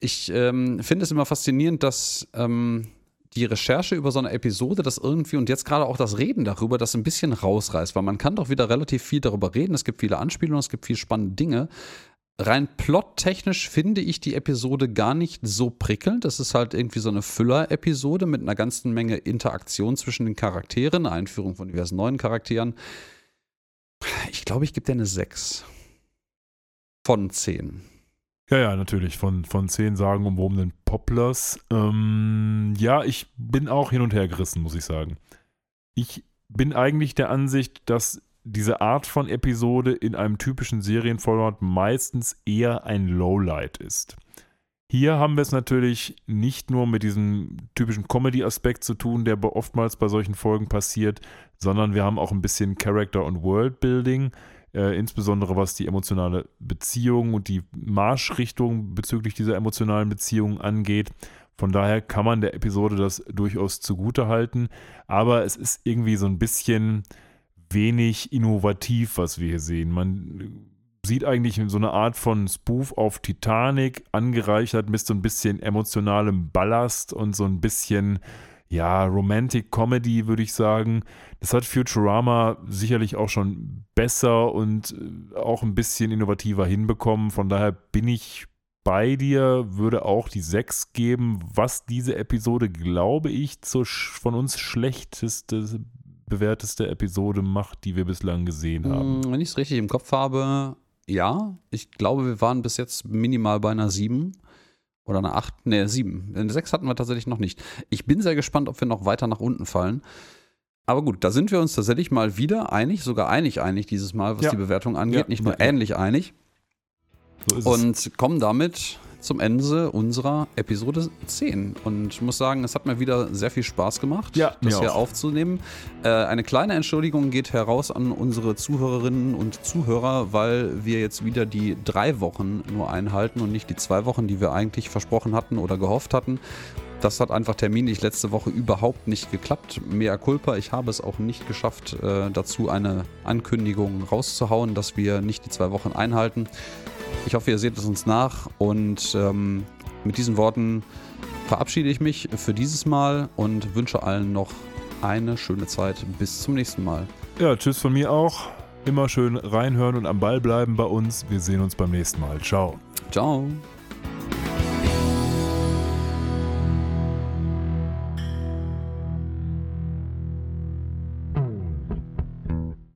ich ähm, finde es immer faszinierend, dass ähm, die Recherche über so eine Episode das irgendwie und jetzt gerade auch das Reden darüber das ein bisschen rausreißt, weil man kann doch wieder relativ viel darüber reden. Es gibt viele Anspielungen, es gibt viele spannende Dinge. rein plottechnisch finde ich die Episode gar nicht so prickelnd. Das ist halt irgendwie so eine Füller-Episode mit einer ganzen Menge Interaktion zwischen den Charakteren, Einführung von diversen neuen Charakteren. Ich glaube, ich gebe dir eine 6 von 10. Ja, ja, natürlich. Von, von 10 sagenumwobenen Poplars. Ähm, ja, ich bin auch hin und her gerissen, muss ich sagen. Ich bin eigentlich der Ansicht, dass diese Art von Episode in einem typischen Serienformat meistens eher ein Lowlight ist. Hier haben wir es natürlich nicht nur mit diesem typischen Comedy-Aspekt zu tun, der oftmals bei solchen Folgen passiert, sondern wir haben auch ein bisschen Character- und Worldbuilding, äh, insbesondere was die emotionale Beziehung und die Marschrichtung bezüglich dieser emotionalen Beziehung angeht. Von daher kann man der Episode das durchaus zugute halten, aber es ist irgendwie so ein bisschen wenig innovativ, was wir hier sehen. Man sieht eigentlich so eine Art von Spoof auf Titanic, angereichert mit so ein bisschen emotionalem Ballast und so ein bisschen, ja, Romantic Comedy, würde ich sagen. Das hat Futurama sicherlich auch schon besser und äh, auch ein bisschen innovativer hinbekommen. Von daher bin ich bei dir, würde auch die 6 geben, was diese Episode, glaube ich, zur von uns schlechteste bewährteste Episode macht, die wir bislang gesehen haben. Hm, wenn ich es richtig im Kopf habe, ja. Ich glaube, wir waren bis jetzt minimal bei einer 7 oder einer 8, ne, 7. Eine 6 hatten wir tatsächlich noch nicht. Ich bin sehr gespannt, ob wir noch weiter nach unten fallen. Aber gut, da sind wir uns tatsächlich mal wieder einig, sogar einig einig dieses Mal, was ja. die Bewertung angeht, ja. nicht nur ja. ähnlich einig. So und kommen damit zum Ende unserer Episode 10. Und ich muss sagen, es hat mir wieder sehr viel Spaß gemacht, ja, das hier auch. aufzunehmen. Äh, eine kleine Entschuldigung geht heraus an unsere Zuhörerinnen und Zuhörer, weil wir jetzt wieder die drei Wochen nur einhalten und nicht die zwei Wochen, die wir eigentlich versprochen hatten oder gehofft hatten. Das hat einfach terminlich letzte Woche überhaupt nicht geklappt. Mea culpa, ich habe es auch nicht geschafft, äh, dazu eine Ankündigung rauszuhauen, dass wir nicht die zwei Wochen einhalten. Ich hoffe, ihr seht es uns nach und ähm, mit diesen Worten verabschiede ich mich für dieses Mal und wünsche allen noch eine schöne Zeit. Bis zum nächsten Mal. Ja, tschüss von mir auch. Immer schön reinhören und am Ball bleiben bei uns. Wir sehen uns beim nächsten Mal. Ciao. Ciao.